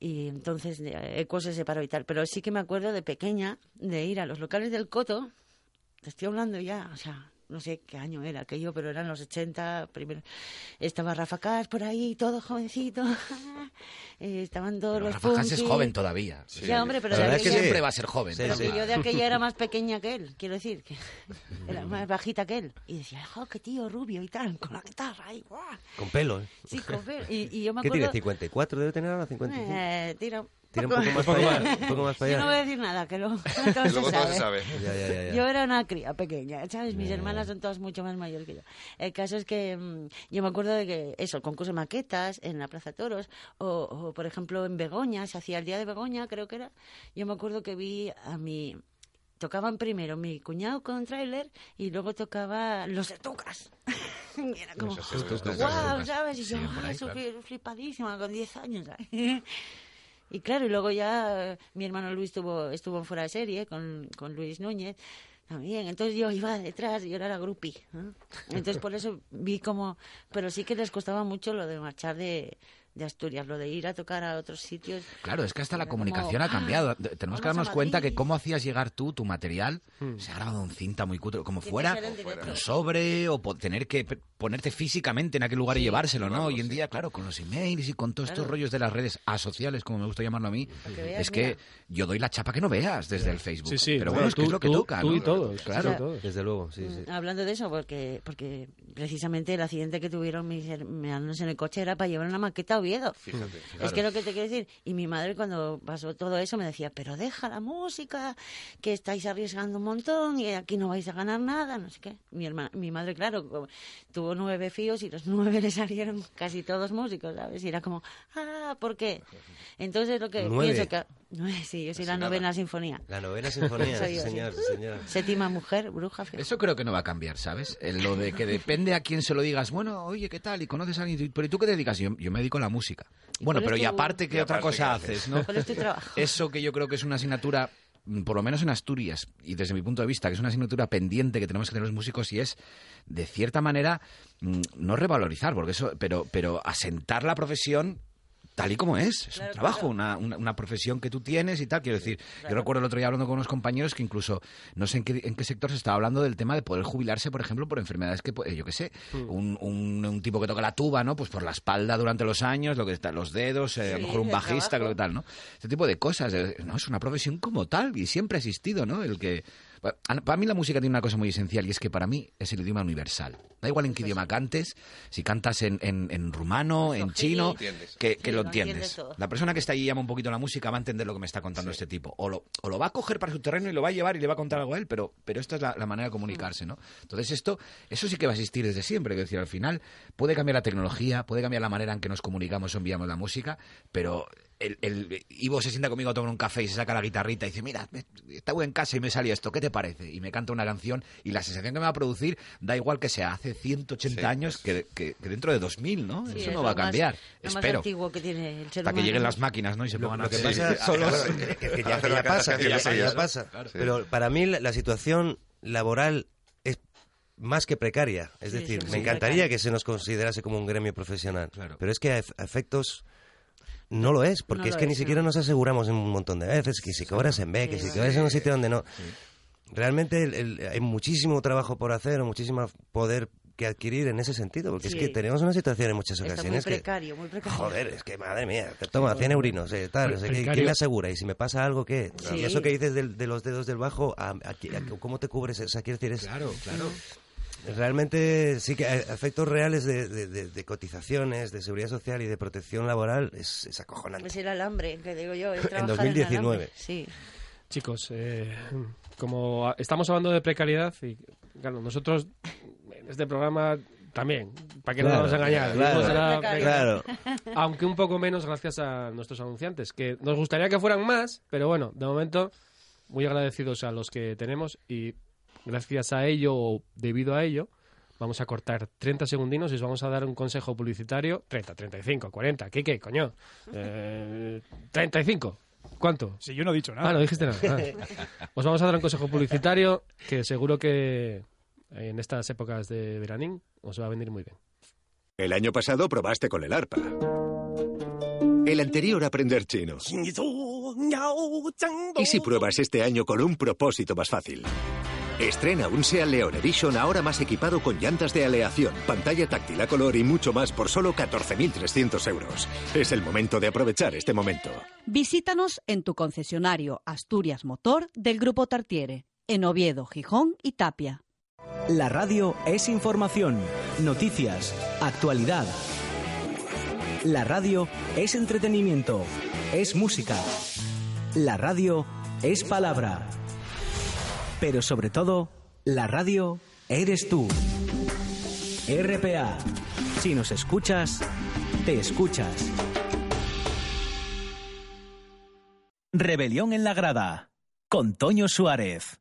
Speaker 4: y entonces eh, Eco se separó y tal. Pero sí que me acuerdo de pequeña de ir a los locales del Coto. Te estoy hablando ya, o sea, no sé qué año era aquello, pero eran los 80. Primero. Estaba Rafa Cas por ahí, todo jovencito. Eh, estaban todos
Speaker 9: Pero
Speaker 4: los
Speaker 9: Rafa Has es joven todavía.
Speaker 4: Ya, hombre, pero
Speaker 7: La verdad es que
Speaker 9: siempre
Speaker 7: sí.
Speaker 9: va a ser joven.
Speaker 7: Sí,
Speaker 9: pero
Speaker 7: sí.
Speaker 4: que yo de aquella era más pequeña que él, quiero decir, que era más bajita que él. Y decía, ¡jo, qué tío rubio y tal! Con la guitarra ahí, ¡guau!
Speaker 7: Con pelo, ¿eh?
Speaker 4: Sí, con pelo. Y, y yo me
Speaker 7: ¿Qué
Speaker 4: acuerdo...
Speaker 7: tiene? ¿54 debe tener ahora? ¿55?
Speaker 4: Eh, tira,
Speaker 7: Tira un poco más para allá. Un poco más para
Speaker 4: Yo no voy a
Speaker 7: allá.
Speaker 4: decir nada, que luego todo
Speaker 8: Luego
Speaker 4: se
Speaker 8: todo
Speaker 4: sabe.
Speaker 8: se sabe.
Speaker 7: Ya, ya, ya, ya.
Speaker 4: Yo era una cría pequeña, ¿sabes? Mis hermanas son todas mucho más mayores que yo. El caso es que mm, yo me acuerdo de que eso, el concurso de maquetas en la Plaza Toros, o, o, por ejemplo en Begoña, se hacía el día de Begoña, creo que era. Yo me acuerdo que vi a mi. Tocaban primero mi cuñado con trailer y luego tocaba los de Tucas. y era como,
Speaker 8: esos- esos-
Speaker 4: ¡guau!
Speaker 8: esos-
Speaker 4: ¿Sabes? Y yo,
Speaker 9: Sí,
Speaker 4: ¡ah,
Speaker 9: ahí,
Speaker 4: eso
Speaker 9: claro.
Speaker 4: flipadísima con 10 años. ¿sabes? Y claro, y luego ya eh, mi hermano Luis estuvo, estuvo en fuera de serie con, con Luis Núñez también. Entonces yo iba detrás yo era la groupie. ¿no? Entonces por eso vi como... Pero sí que les costaba mucho lo de marchar de, de Asturias, lo de ir a tocar a otros sitios.
Speaker 9: Claro, es que hasta la
Speaker 4: como,
Speaker 9: comunicación ha
Speaker 4: "Ah,
Speaker 9: cambiado. Tenemos que darnos cuenta
Speaker 4: Madrid".
Speaker 9: que cómo hacías llegar tú tu material,
Speaker 2: Hmm.
Speaker 9: se ha grabado en cinta muy cutre, como fuera un sobre o tener que ponerte físicamente en aquel lugar y llevárselo, ¿no? Hoy en
Speaker 8: sí.
Speaker 9: día, claro, con los emails y con todos estos rollos de las redes asociales, como me gusta llamarlo a mí,
Speaker 4: que veas,
Speaker 9: es que
Speaker 4: mira.
Speaker 9: yo doy la chapa que no veas desde el Facebook.
Speaker 2: Sí, sí,
Speaker 9: Pero
Speaker 2: no,
Speaker 9: bueno, es que
Speaker 2: tú-
Speaker 9: es lo que
Speaker 2: tú-
Speaker 9: toca,
Speaker 2: tú
Speaker 9: ¿no?
Speaker 2: y todos,
Speaker 9: Claro.
Speaker 2: todos.
Speaker 7: Desde luego, sí, sí.
Speaker 4: Mm, Hablando de eso, porque porque precisamente el accidente que tuvieron mis hermanos en el coche era para llevar una maqueta Oviedo.
Speaker 8: Fíjate.
Speaker 4: Es que lo que te quiero decir, y mi madre cuando pasó todo eso me decía, pero deja la música, que estáis arriesgando un montón y aquí no vais a ganar nada, no sé qué. Mi, hermana, mi madre, claro, tuvo nueve fíos y los nueve le salieron casi todos músicos, ¿sabes? Y era como, ah, ¿por qué? Entonces lo que
Speaker 7: ¿Nueve?
Speaker 4: pienso que... Sí, yo soy la novena sinfonía.
Speaker 7: La novena sinfonía, sí, señor, sí, señor.
Speaker 4: Séptima mujer, bruja, fíjate.
Speaker 9: Eso creo que no va a cambiar, ¿sabes? En lo de que depende a quién se lo digas, bueno, oye, ¿qué tal? Y conoces a alguien, pero ¿y tú qué te dedicas? Yo, yo me dedico a la música.
Speaker 4: ¿Y
Speaker 9: Bueno, pero y aparte, ¿qué
Speaker 8: Y
Speaker 9: otra
Speaker 8: aparte,
Speaker 9: cosa
Speaker 8: ¿qué
Speaker 9: haces,
Speaker 8: haces?
Speaker 9: no?
Speaker 4: ¿Cuál es tu trabajo?
Speaker 9: Eso que yo creo que es una asignatura, mm, por lo menos en Asturias, y desde mi punto de vista, que es una asignatura pendiente que tenemos que tener los músicos y es, de cierta manera, mm, no revalorizar, porque eso, pero, pero asentar la profesión tal y como es. Es
Speaker 4: Claro,
Speaker 9: un trabajo,
Speaker 4: claro.
Speaker 9: una, una, una profesión que tú tienes y tal. Quiero decir, yo recuerdo el otro día hablando con unos compañeros que incluso, no sé en qué, en qué sector se estaba hablando del tema de poder jubilarse, por ejemplo, por enfermedades que, pues, yo qué sé,
Speaker 4: Hmm.
Speaker 9: un, un, un tipo que toca la tuba, ¿no? Pues por la espalda durante los años, lo que está, los dedos, eh, a lo mejor un bajista, creo que tal, ¿no? Este tipo de cosas. eh, No, es una profesión como tal y siempre ha existido, ¿no? El que... Para mí la música tiene una cosa muy esencial y es que para mí es el idioma universal. Da igual en qué idioma cantes, si cantas en, en, en rumano, en chino, que, que
Speaker 4: Sí,
Speaker 9: lo
Speaker 4: entiendes.
Speaker 9: La persona que está allí llama un poquito la música va a entender lo que me está contando este tipo. O lo, o lo va a coger para su terreno y lo va a llevar y le va a contar algo a él, pero, pero esta es la, la manera de comunicarse, ¿no? Entonces esto, eso sí que va a existir desde siempre. Es decir, al final puede cambiar la tecnología, puede cambiar la manera en que nos comunicamos o enviamos la música, pero el, el Ivo se sienta conmigo a tomar un café y se saca la guitarrita y dice, mira, me- estaba en casa y me salió esto, ¿qué te parece? Y me canta una canción y la sensación que me va a producir da igual que sea hace 180
Speaker 8: Sí.
Speaker 9: años que, que- que dentro de 2000, ¿no?
Speaker 4: Sí,
Speaker 9: Eso
Speaker 4: es
Speaker 9: no
Speaker 4: lo
Speaker 9: va a
Speaker 4: más-
Speaker 9: cambiar.
Speaker 4: Lo más
Speaker 9: Espero.
Speaker 4: antiguo que tiene el ser
Speaker 9: Hasta que lleguen las máquinas, ¿no? Y se
Speaker 7: Lo,
Speaker 9: pongan
Speaker 7: lo
Speaker 9: a
Speaker 7: que pasa son los... que- ya, que
Speaker 8: la
Speaker 7: ya pasa, que ya, ya pasa.
Speaker 8: claro.
Speaker 7: Pero para mí la, la situación laboral es más que precaria. Es
Speaker 4: Sí,
Speaker 7: decir,
Speaker 4: sí,
Speaker 7: me encantaría
Speaker 4: precaria.
Speaker 7: que se nos considerase como un gremio profesional.
Speaker 9: Claro.
Speaker 7: Pero es que a efectos no lo es, porque
Speaker 4: No
Speaker 7: es que ni
Speaker 4: es,
Speaker 7: siquiera
Speaker 4: no.
Speaker 7: nos aseguramos un montón de veces que si cobras en B, que
Speaker 4: Sí,
Speaker 7: si
Speaker 4: sí.
Speaker 7: cobras en un sitio donde no... Realmente el- el- hay muchísimo trabajo por hacer, o muchísimo poder que adquirir en ese sentido, porque
Speaker 4: Sí.
Speaker 7: es que tenemos una situación en muchas
Speaker 4: Está muy
Speaker 7: ocasiones que...
Speaker 4: precario, muy precario.
Speaker 7: Joder, es que madre mía, te toma 100 eurinos, eh, tal, qué,
Speaker 2: Precario.
Speaker 7: ¿quién me asegura? Y si me pasa algo, ¿qué?
Speaker 4: Sí.
Speaker 7: Y eso que dices del- de, los dedos del bajo, ¿a, a a- ¿cómo te cubres? O sea, quiero decir, es,
Speaker 9: Claro, claro.
Speaker 7: Realmente sí que a- efectos reales de, de- de- de cotizaciones, de seguridad social y de protección laboral es, es acojonante.
Speaker 4: Es el alambre, que digo yo. Es
Speaker 7: En
Speaker 4: trabajar
Speaker 7: 2019.
Speaker 4: alambre. Sí.
Speaker 2: Chicos, eh, como estamos hablando de precariedad y claro, nosotros en este programa también, para que no
Speaker 7: Claro,
Speaker 2: nos engañar,
Speaker 7: claro,
Speaker 2: aunque un poco menos gracias a nuestros anunciantes, que nos gustaría que fueran más, pero bueno, de momento muy agradecidos a los que tenemos y gracias a ello o debido a ello vamos a cortar 30 segundinos y os vamos a dar un consejo publicitario, 30, 35, 40, ¿qué qué, coño? Eh, 35. ¿Cuánto?
Speaker 10: Si yo no he dicho nada.
Speaker 2: Ah, no dijiste nada. Ah. Os vamos a dar un consejo publicitario que seguro que en estas épocas de veranín os va a venir muy bien.
Speaker 11: El año pasado probaste con el arpa. El anterior aprender chino. ¿Y si pruebas este año con un propósito más fácil? Estrena un Seat Leon Edition ahora más equipado con llantas de aleación, pantalla táctil a color y mucho más por solo 14.300 euros. Es el momento de aprovechar este momento.
Speaker 12: Visítanos en tu concesionario Asturias Motor del Grupo Tartiere, en Oviedo, Gijón y Tapia.
Speaker 13: La radio es información, noticias, actualidad. La radio es entretenimiento, es música. La radio es palabra. Pero sobre todo, la radio eres tú. RPA. Si nos escuchas, te escuchas.
Speaker 1: Rebelión en la grada. Con Toño Suárez.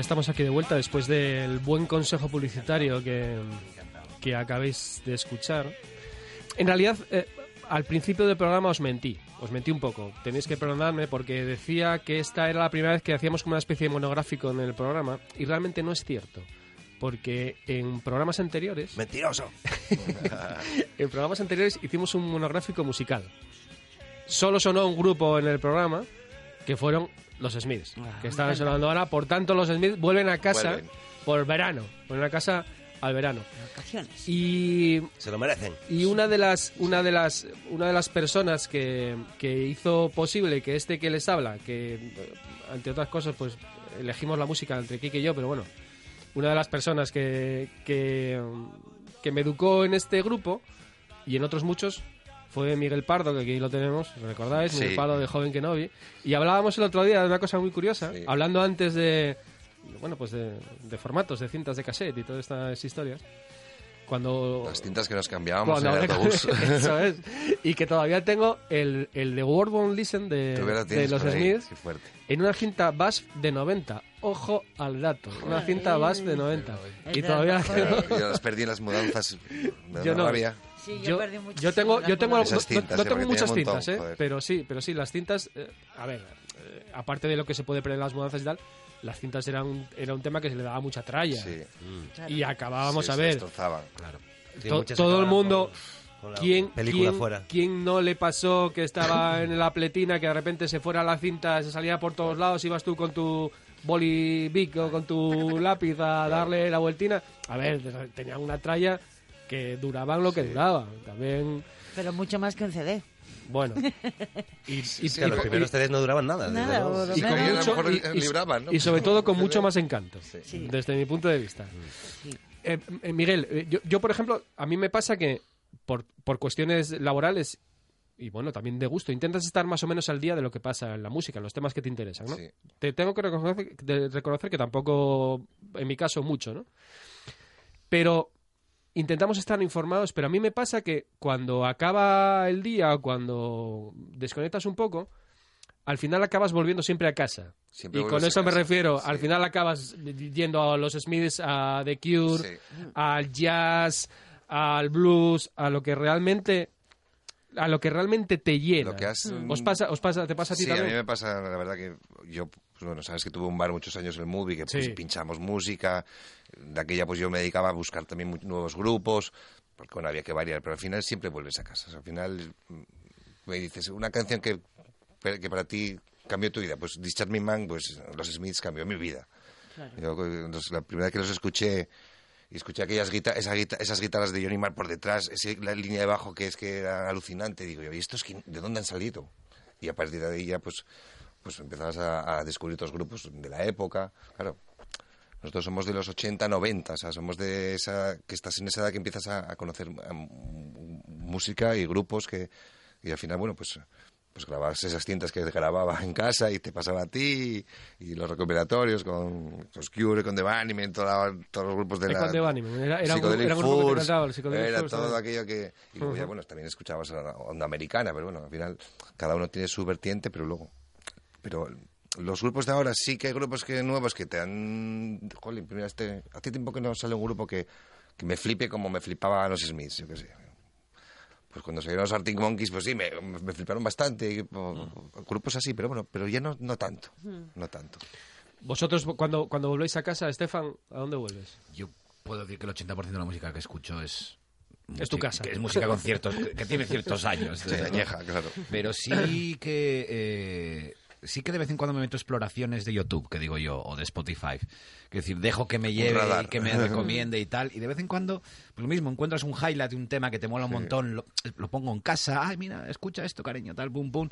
Speaker 2: Ya estamos aquí de vuelta después del buen consejo publicitario que, que acabéis de escuchar. En realidad, eh, al principio del programa os mentí, os mentí un poco. Tenéis que perdonarme porque decía que esta era la primera vez que hacíamos como una especie de monográfico en el programa y realmente no es cierto. Porque en programas anteriores...
Speaker 7: ¡Mentiroso!
Speaker 2: en programas anteriores hicimos un monográfico musical. Solo sonó un grupo en el programa que fueron los Smiths, que estaban sonando ahora. Por tanto, los Smiths vuelven a casa
Speaker 8: Vuelven.
Speaker 2: por verano. Vuelven a casa al verano.
Speaker 4: Vacaciones.
Speaker 2: Y
Speaker 7: Se lo merecen.
Speaker 2: y una de las una de las una de las personas que, que hizo posible que este que les habla que entre otras cosas pues elegimos la música entre Kike y yo pero bueno una de las personas que, que que me educó en este grupo y en otros muchos fue Miguel Pardo, que aquí lo tenemos, ¿recordáis?
Speaker 8: Sí.
Speaker 2: Miguel Pardo de Joven Kenobi. Y hablábamos el otro día de una cosa muy curiosa, hablando antes de, bueno, pues de, de formatos, de cintas de cassette y todas estas historias. Cuando
Speaker 8: Las cintas que nos cambiábamos en el autobús.
Speaker 2: Eso es. Y que todavía tengo el, el de Word Won't Listen de, los Smiths en una cinta BASF de 90. Ojo al dato. Una cinta BASF de 90.
Speaker 4: Es
Speaker 2: Y todavía.
Speaker 8: Yo las perdí en las mudanzas. Me da
Speaker 2: Yo no.
Speaker 8: rabia.
Speaker 4: Sí, yo,
Speaker 2: yo,
Speaker 4: perdí muchísimo
Speaker 2: yo tengo, yo tengo, no,
Speaker 8: Esas
Speaker 2: no-
Speaker 8: cintas,
Speaker 2: no
Speaker 8: eh,
Speaker 2: tengo muchas
Speaker 8: tenía montón,
Speaker 2: ¿eh?
Speaker 8: joder.
Speaker 2: pero sí, pero sí, las cintas, eh, a ver, eh, aparte de lo que se puede perder en las mudanzas y tal, las cintas eran un, era un tema que se le daba mucha tralla.
Speaker 8: Sí.
Speaker 2: Y acabábamos
Speaker 8: Sí,
Speaker 2: a ver,
Speaker 8: destrozaban. Claro.
Speaker 7: Sí,
Speaker 2: to-
Speaker 7: muchas
Speaker 2: todo el mundo,
Speaker 7: con- con la
Speaker 2: ¿quién,
Speaker 7: película
Speaker 2: quién-
Speaker 7: fuera.
Speaker 2: quién no le pasó que estaba en la pletina, que de repente se fuera la cinta, se salía por todos lados, ibas tú con tu boli bic o con tu lápiz a darle la vueltina? A ver, tenían una tralla que duraban lo que duraban. También...
Speaker 4: Pero mucho más que un CD.
Speaker 2: Bueno. Y, y-
Speaker 7: Sí, que los
Speaker 2: y-
Speaker 7: primeros CDs no duraban nada. luego.
Speaker 2: y con mucho-
Speaker 8: mejor libraban, ¿no?
Speaker 2: y sobre todo con mucho más encanto,
Speaker 4: Sí.
Speaker 2: desde mi punto de vista. Eh, eh, Miguel, eh, yo, yo, por ejemplo, a mí me pasa que por, por cuestiones laborales y bueno, también de gusto, intentas estar más o menos al día de lo que pasa en la música, en los temas que te interesan, ¿no?
Speaker 8: Sí.
Speaker 2: Te tengo que reconocer, de- reconocer que tampoco, en mi caso, mucho, ¿no? Pero intentamos estar informados, pero a mí me pasa que cuando acaba el día o cuando desconectas un poco, al final acabas volviendo siempre a casa.
Speaker 8: Siempre
Speaker 2: y con eso me refiero,
Speaker 8: sí.
Speaker 2: al final acabas yendo a los Smiths, a The Cure,
Speaker 8: Sí.
Speaker 2: al jazz, al blues, a lo que realmente a lo que realmente te llena.
Speaker 8: Lo que has-
Speaker 2: ¿Os pasa, os pasa, te pasa a ti
Speaker 8: Sí, a mí me pasa, la verdad que yo, pues bueno, sabes que tuve un bar muchos años en el Movie, que pues,
Speaker 2: Sí.
Speaker 8: pinchamos música, de aquella pues yo me dedicaba a buscar también nuevos grupos, porque bueno, había que variar, pero al final siempre vuelves a casa, O sea, al final mm, me dices, una canción que, que para ti cambió tu vida, pues Discharge Me Man, pues los Smiths cambió mi vida. Yo, entonces, la primera vez que los escuché y escuché aquellas guita- esa guita- esas guitarras de Johnny Marr por detrás, ese- la línea de bajo que es que era alucinante, digo yo, ¿y estos quién- de dónde han salido? Y a partir de ahí ya pues, pues empezabas a, a descubrir otros grupos de la época, claro. Nosotros somos de los 80, 90, o sea, somos de esa, que estás en esa edad que empiezas a, a conocer a, música y grupos que, y al final, bueno, pues, pues grababas esas cintas que grababa en casa y te pasaba a ti, y, y los recuperatorios con los Cure, con The Bunnymen, todos los grupos de la...
Speaker 2: con The Bunnymen, era- era un- era un grupo que encantaba, el Psychedelic
Speaker 8: Era
Speaker 2: Furs,
Speaker 8: todo
Speaker 2: ¿sabes?
Speaker 8: aquello que... Y luego ya,
Speaker 2: Ujú.
Speaker 8: bueno, también escuchabas la onda americana, pero bueno, al final cada uno tiene su vertiente, pero luego... Pero los grupos de ahora sí que hay grupos que nuevos que te han... Jolín, mira, este... Hace tiempo que no sale un grupo que, que me flipe como me flipaba los Smiths, yo qué sé. Pues cuando salieron los Arctic Monkeys, pues sí, me, me fliparon bastante. y, o- Grupos así, pero bueno, pero ya no, no tanto. No tanto.
Speaker 2: Vosotros, cuando, cuando volvéis a casa, Estefan, ¿a dónde vuelves?
Speaker 9: Yo puedo decir que el 80% de la música que escucho es...
Speaker 2: Es tu casa.
Speaker 9: que es música con ciertos... que, que tiene ciertos años.
Speaker 8: Sí, añeja, claro.
Speaker 9: Pero sí que... eh, sí que de vez en cuando me meto exploraciones de YouTube, que digo yo, o de Spotify. Es decir, dejo que me lleve y que me recomiende y tal. Y de vez en cuando, pues lo mismo, encuentras un highlight de un tema que te mola un montón, lo, lo pongo en casa, ay, mira, escucha esto, cariño, tal, pum, pum.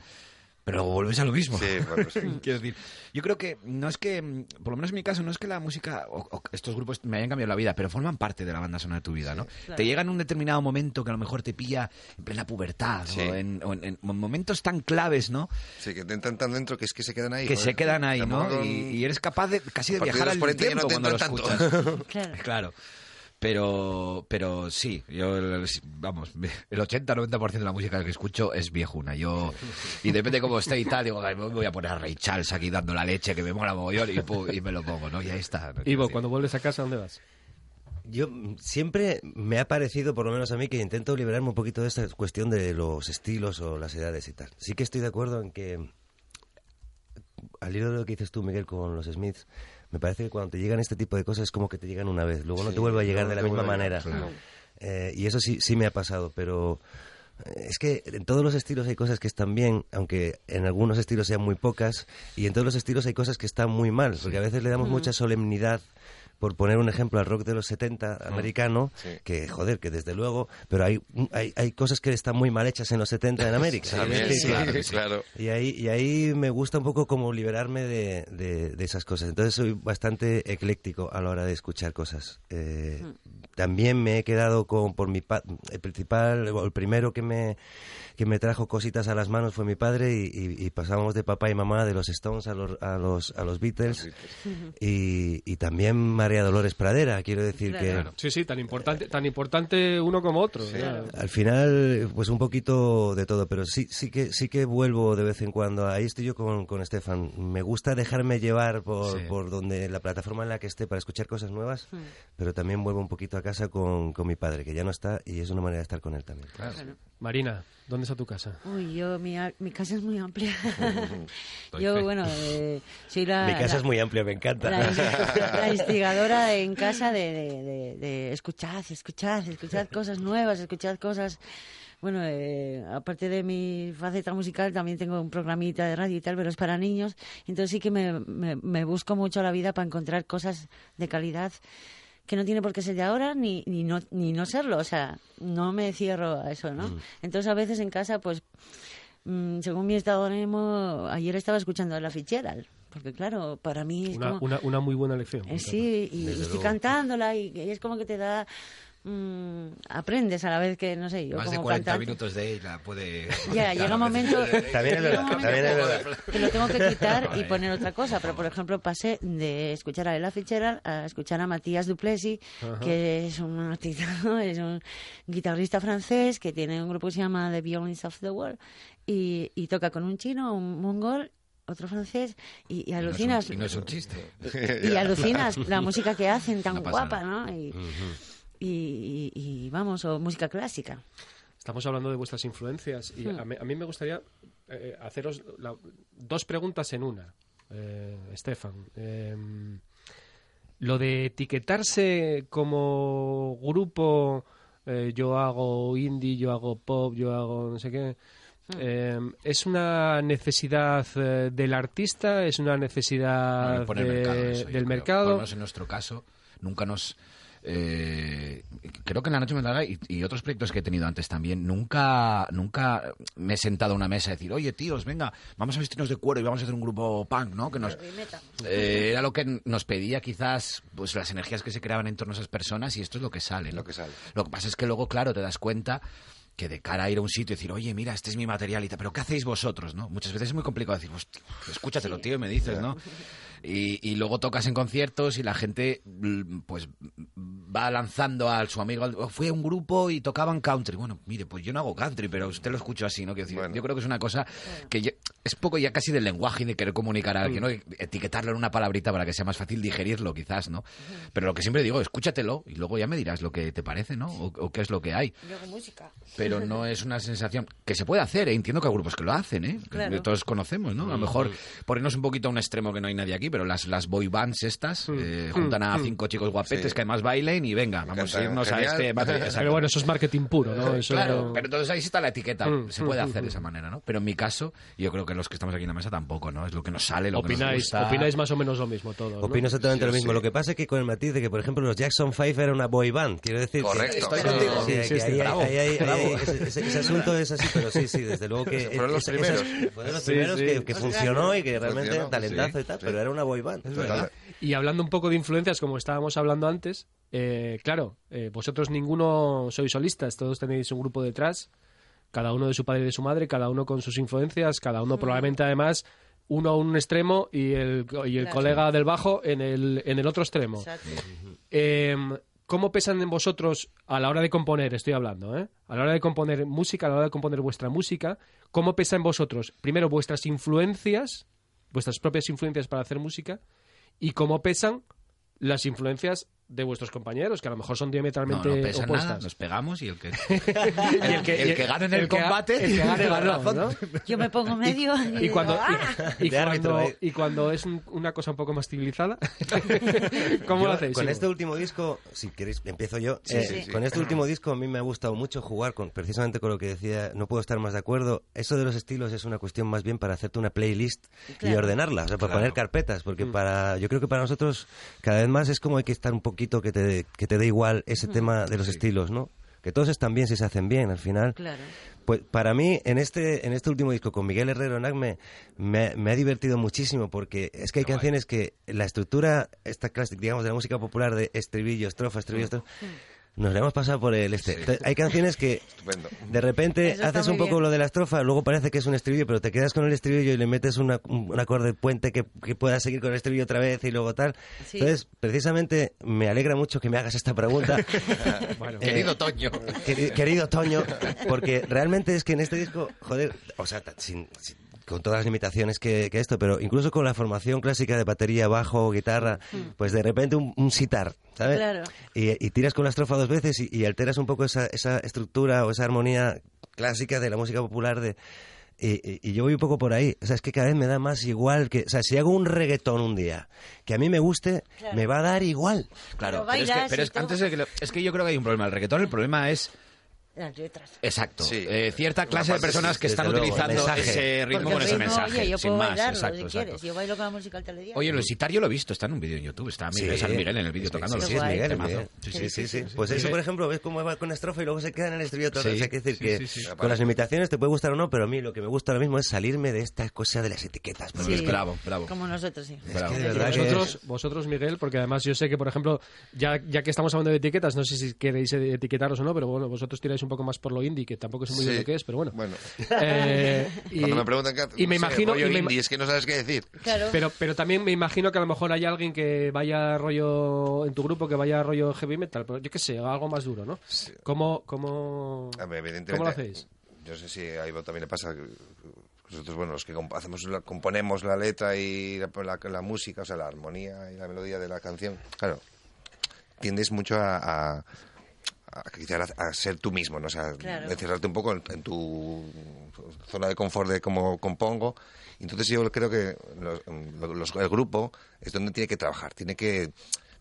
Speaker 9: Pero luego vuelves a lo mismo.
Speaker 8: Sí, bueno, sí.
Speaker 9: Quiero decir, yo creo que no es que, por lo menos en mi caso, no es que la música o, o estos grupos me hayan cambiado la vida, pero forman parte de la banda sonora de tu vida, ¿no?
Speaker 8: claro.
Speaker 9: Te llega en un determinado momento que a lo mejor te pilla en plena pubertad
Speaker 8: Sí.
Speaker 9: o, en, o en- en momentos tan claves, ¿no?
Speaker 8: Sí, que te entran tan dentro que es que se quedan ahí.
Speaker 9: Que
Speaker 8: joder.
Speaker 9: se quedan ahí, ¿no? Y, y eres capaz de casi de viajar
Speaker 8: de
Speaker 9: al
Speaker 8: los 40 ya no
Speaker 9: tiempo
Speaker 8: te
Speaker 9: cuando lo
Speaker 8: tanto.
Speaker 9: escuchas.
Speaker 4: Claro.
Speaker 9: claro. Pero, pero sí, yo, el- vamos, el 80-90% de la música que escucho es viejuna. Yo, y depende cómo esté y tal, digo, "Ay, me voy a poner a Ray Charles aquí dando la leche que me mola mogollón y, pum, y me lo pongo, ¿no? Y ahí está. ¿no?
Speaker 2: Ivo, cuando vuelves a casa, ¿a ¿dónde vas?
Speaker 7: Yo siempre me ha parecido, por lo menos a mí, que intento liberarme un poquito de esta cuestión de los estilos o las edades y tal. Sí que estoy de acuerdo en que, al hilo de lo que dices tú, Miguel, con los Smiths, me parece que cuando te llegan este tipo de cosas es como que te llegan una vez, luego no te vuelve a llegar de la misma manera.
Speaker 8: claro.
Speaker 7: Eh, y eso sí, sí me ha pasado, pero eh, es que en todos los estilos hay cosas que están bien, aunque en algunos estilos sean muy pocas, y en todos los estilos hay cosas que están muy mal, porque a veces le damos
Speaker 8: Mm.
Speaker 7: mucha solemnidad por poner un ejemplo, al rock de los 70 americano, que joder, que desde luego, pero hay, hay, hay cosas que están muy mal hechas en los 70 en América. Decir,
Speaker 8: claro, claro.
Speaker 7: Y ahí, y ahí me gusta un poco como liberarme de, de- de esas cosas. Entonces soy bastante ecléctico a la hora de escuchar cosas. Eh, También me he quedado con, por mi pa- el principal, el primero que me, que me trajo cositas a las manos fue mi padre y, y- y pasábamos de papá y mamá de los Stones a los, a los, a los Beatles. Y, y también María Dolores Pradera, quiero decir que...
Speaker 2: Sí, sí, tan importante, tan importante uno como otro. claro.
Speaker 7: Al final, pues un poquito de todo, pero sí, sí que sí que vuelvo de vez en cuando. Ahí estoy yo con, con Estefan. Me gusta dejarme llevar por,
Speaker 9: Sí.
Speaker 7: por donde la plataforma en la que esté para escuchar cosas nuevas,
Speaker 4: Mm.
Speaker 7: pero también vuelvo un poquito a casa con, con mi padre, que ya no está y es una manera de estar con él también.
Speaker 4: Claro.
Speaker 2: Marina, ¿dónde está tu casa?
Speaker 4: Uy, yo, mi, a- mi casa es muy amplia. Yo, bueno, eh, soy la...
Speaker 7: mi casa
Speaker 4: la-
Speaker 7: es muy amplia, me encanta.
Speaker 4: La, la instigadora en casa de, de, de, de escuchad, escuchad, escuchad cosas nuevas, escuchad cosas... Bueno, eh, aparte de mi faceta musical, también tengo un programita de radio y tal, pero es para niños. Entonces sí que me, me, me busco mucho la vida para encontrar cosas de calidad que no tiene por qué ser de ahora ni, ni, no, ni no serlo. O sea, no me cierro a eso, ¿no? Entonces a veces en casa, pues, mm, según mi estado de ánimo, ayer estaba escuchando a la Fitzgerald. Porque claro, para mí es
Speaker 2: Una,
Speaker 4: como...
Speaker 2: una, una muy buena lección.
Speaker 4: Eh, sí, y, estoy cantándola y, y es como que te da... mm, aprendes a la vez que, no sé, yo
Speaker 9: Más de
Speaker 4: como
Speaker 9: 40
Speaker 4: cantante.
Speaker 9: minutos de ella puede...
Speaker 4: Ya, llega un momento,
Speaker 7: También es
Speaker 4: llega
Speaker 7: verdad,
Speaker 4: un momento
Speaker 7: también es
Speaker 4: que-
Speaker 7: verdad.
Speaker 4: que lo tengo que quitar y poner otra cosa. Pero, por ejemplo, pasé de escuchar a Ella Fitzgerald a escuchar a Matías Duplessis, que es un artista, ¿no? es un guitarrista francés que tiene un grupo que se llama The Violins of the World y, y toca con un chino, un mongol, otro francés y, y alucinas.
Speaker 9: Y no es un chiste.
Speaker 4: Y alucinas la música que hacen tan
Speaker 9: No
Speaker 4: guapa, ¿no? Y, y- y- y vamos, o música clásica.
Speaker 2: Estamos hablando de vuestras influencias y
Speaker 4: Hmm.
Speaker 2: a, mí, a mí me gustaría eh, haceros la- dos preguntas en una, eh, Estefan. Eh, lo de etiquetarse como grupo, eh, yo hago indie, yo hago pop, yo hago no sé qué, eh, ¿es una necesidad eh, del artista? ¿Es una necesidad
Speaker 9: No,
Speaker 2: de-
Speaker 9: mercado eso,
Speaker 2: del
Speaker 9: creo. Por
Speaker 2: mercado?
Speaker 9: lo menos en nuestro caso, nunca nos... eh, creo que en la noche me larga y, y otros proyectos que he tenido antes también, nunca, nunca me he sentado a una mesa a decir, oye tíos, venga, vamos a vestirnos de cuero y vamos a hacer un grupo punk, ¿no? Que nos, eh, era lo que nos pedía quizás pues las energías que se creaban en torno a esas personas y esto es lo que sale. Lo
Speaker 8: que sale.
Speaker 9: Lo que pasa es que luego, claro, te das cuenta que de cara a ir a un sitio y decir, oye, mira, este es mi material y tal, pero ¿qué hacéis vosotros, no? Muchas veces es muy complicado decir, "Hostia, escúchatelo, tío, y me dices, ¿no? Y, y luego tocas en conciertos y la gente, mm, pues, va lanzando a su amigo, "Oh, fui a un grupo y tocaban country. Bueno, mire, pues yo no hago country, pero usted lo escucho así, ¿no? Quiero decir, Yo creo que es una cosa que es poco ya casi del lenguaje y de querer comunicar a alguien, ¿no? Y Etiquetarlo en una palabrita para que sea más fácil digerirlo, quizás, ¿no? Pero lo que siempre digo, escúchatelo y luego ya me dirás lo que te parece, ¿no? O, o qué es lo que hay
Speaker 4: hago música.
Speaker 9: pero no es una sensación que se puede hacer, ¿eh? entiendo que hay grupos que lo hacen, ¿eh? Que todos conocemos, ¿no? A lo mejor ponernos un poquito a un extremo que no hay nadie aquí, pero las, las boy bands estas eh, juntan a
Speaker 2: Mm.
Speaker 9: cinco chicos guapetes
Speaker 2: Sí.
Speaker 9: que además bailen y venga, vamos a irnos a este...
Speaker 2: Pero bueno, eso es marketing puro, ¿no? Eso
Speaker 9: Claro, pero entonces ahí sí está la etiqueta.
Speaker 2: Mm,
Speaker 9: se puede
Speaker 2: mm,
Speaker 9: hacer
Speaker 2: mm,
Speaker 9: de esa manera, ¿no? Pero en mi caso, yo creo que los que estamos aquí en la mesa tampoco, ¿no? Es lo que nos sale, lo que nos
Speaker 2: Opináis,
Speaker 9: gusta.
Speaker 2: opináis más o menos lo mismo todos. ¿no?
Speaker 7: Opino exactamente lo mismo. Lo que pasa es que con el matiz de que, por ejemplo, los Jackson Five era una boy band. Quiero decir
Speaker 8: Correcto.
Speaker 9: Estoy contigo.
Speaker 7: ese, asunto es así, pero sí, sí, desde luego que...
Speaker 8: Fueron los primeros.
Speaker 7: fueron los primeros que, funcionó y que realmente talentazo y tal, pero era una boy band. es verdad.
Speaker 2: Y hablando un poco de influencias, como estábamos hablando antes, eh, claro, eh, vosotros ninguno sois solistas, todos tenéis un grupo detrás, cada uno de su padre y de su madre, cada uno con sus influencias, cada uno probablemente además uno a un extremo y el, y el
Speaker 4: Claro.
Speaker 2: colega del bajo en el, en el otro extremo.
Speaker 4: Exacto.
Speaker 2: Eh, ¿Cómo pesan en vosotros a la hora de componer? Estoy hablando, ¿eh? A la hora de componer música, a la hora de componer vuestra música, ¿cómo pesa en vosotros? Primero, vuestras influencias, vuestras propias influencias para hacer música, y cómo pesan las influencias de vuestros compañeros, que a lo mejor son diametralmente
Speaker 9: no pesa
Speaker 2: opuestas.
Speaker 9: nada, nos pegamos y el que,
Speaker 2: Y el que,
Speaker 9: el que gane en el,
Speaker 2: el que ga-
Speaker 9: combate
Speaker 2: el que gane ganó,
Speaker 9: razón.
Speaker 2: ¿no?
Speaker 4: Yo me pongo medio y,
Speaker 2: cuando,
Speaker 4: "Ah".
Speaker 2: y, y
Speaker 7: De árbitro,
Speaker 2: cuando,
Speaker 7: ¿eh?
Speaker 2: y cuando es un- una cosa un poco más civilizada, ¿cómo
Speaker 7: Yo,
Speaker 2: lo hacéis?
Speaker 7: Con este último disco, si queréis, empiezo yo.
Speaker 8: Sí,
Speaker 7: Eh,
Speaker 8: sí, sí.
Speaker 7: Con este último disco a mí me ha gustado mucho jugar con precisamente con lo que decía, no puedo estar más de acuerdo. Eso de los estilos es una cuestión más bien para hacerte una playlist y ordenarla, o sea, para
Speaker 8: Claro.
Speaker 7: poner carpetas, porque para yo creo que para nosotros cada vez más es como hay que estar un poquito que te, que te dé igual ese tema de los estilos, ¿no? Que todos están bien si se hacen bien al final.
Speaker 4: Claro.
Speaker 7: Pues para mí, en este, en este último disco con Miguel Herrero en ACME, me, me ha divertido muchísimo porque es que hay canciones que la estructura, esta clásica, digamos, de la música popular de estribillo, estrofa, estribillo, estrofa, nos la hemos pasado por el este. Hay canciones que
Speaker 8: Estupendo.
Speaker 7: de repente
Speaker 4: Eso
Speaker 7: haces un poco
Speaker 4: bien.
Speaker 7: lo de la estrofa, luego parece que es un estribillo, pero te quedas con el estribillo y le metes una- un, acorde puente que, que pueda seguir con el estribillo otra vez y luego tal.
Speaker 4: Sí.
Speaker 7: Entonces, precisamente me alegra mucho que me hagas esta pregunta.
Speaker 2: Bueno,
Speaker 7: Eh,
Speaker 9: Querido Toño.
Speaker 7: Queri- querido Toño, porque realmente es que en este disco, joder, o sea, sin- con todas las limitaciones que, que esto, pero incluso con la formación clásica de batería, bajo, guitarra, pues de repente un, un sitar, ¿sabes?
Speaker 4: Claro.
Speaker 7: Y, y tiras con la estrofa dos veces y, y alteras un poco esa, esa estructura o esa armonía clásica de la música popular de... Y, y- y yo voy un poco por ahí. O sea, es que cada vez me da más igual que... O sea, si hago un reggaetón un día que a mí me guste,
Speaker 4: Claro.
Speaker 7: me va a dar igual.
Speaker 9: Claro,
Speaker 4: Pero
Speaker 9: pero, es que, pero es, antes de que lo- es que yo creo que hay un problema. El reggaetón, el problema es
Speaker 4: Las letras.
Speaker 9: Exacto.
Speaker 8: Sí.
Speaker 9: Eh, cierta clase de personas
Speaker 8: sí,
Speaker 9: que están
Speaker 7: luego,
Speaker 9: utilizando
Speaker 7: mensaje.
Speaker 9: ese ritmo
Speaker 4: Porque
Speaker 9: con ese
Speaker 4: ritmo,
Speaker 9: mensaje.
Speaker 4: Oye, yo
Speaker 9: sin
Speaker 4: puedo
Speaker 9: más,
Speaker 4: bailarlo
Speaker 9: exacto,
Speaker 4: si
Speaker 9: exacto.
Speaker 4: quieres. Yo bailo con la música al telediario.
Speaker 9: Oye, lo yo lo he visto, está en un vídeo en YouTube, está Miguel,
Speaker 7: Sí.
Speaker 9: San Miguel en el vídeo tocando
Speaker 7: Sí, es. Miguel. Miguel.
Speaker 9: Sí,
Speaker 7: Sí,
Speaker 9: sí.
Speaker 7: Pues eso, por ejemplo, ves cómo va con estrofa y luego se queda en el estribillo todo.
Speaker 9: Sí.
Speaker 7: O sea, hay que decir
Speaker 9: Sí,
Speaker 7: que
Speaker 9: sí, sí.
Speaker 7: con las limitaciones te puede gustar o no, pero a mí lo que me gusta ahora mismo es salirme de esta cosa de las etiquetas.
Speaker 9: Bravo, bravo.
Speaker 4: Como nosotros, sí.
Speaker 2: Vosotros, vosotros, Miguel, porque además yo sé que, por ejemplo, ya, ya que estamos hablando de etiquetas, no sé si queréis etiquetaros o no, pero bueno, vosotros tiráis un poco más por lo indie, que tampoco sé muy bien
Speaker 8: Sí.
Speaker 2: lo que es, pero bueno.
Speaker 8: Bueno,
Speaker 2: Eh, y,
Speaker 8: cuando me preguntan qué
Speaker 2: y me
Speaker 8: no sé,
Speaker 2: imagino,
Speaker 8: rollo
Speaker 2: y me,
Speaker 8: indie, es que no sabes qué decir.
Speaker 4: Claro.
Speaker 2: pero, pero también me imagino que a lo mejor hay alguien que vaya rollo en tu grupo, que vaya rollo heavy metal, pero yo qué sé, algo más duro, ¿no?
Speaker 8: Sí.
Speaker 2: ¿Cómo, cómo,
Speaker 8: A ver, evidentemente,
Speaker 2: ¿Cómo lo hacéis?
Speaker 8: Yo sé si a Ivo también le pasa. que Nosotros, bueno, los que comp- hacemos la- componemos la letra y la, la- la música, o sea, la armonía y la melodía de la canción, claro, tiendes mucho a, a, a quizás a, a ser tú mismo, ¿no? O sea,
Speaker 4: Claro.
Speaker 8: encerrarte un poco en, en tu zona de confort de cómo compongo. Entonces yo creo que los- los- el grupo es donde tiene que trabajar, tiene que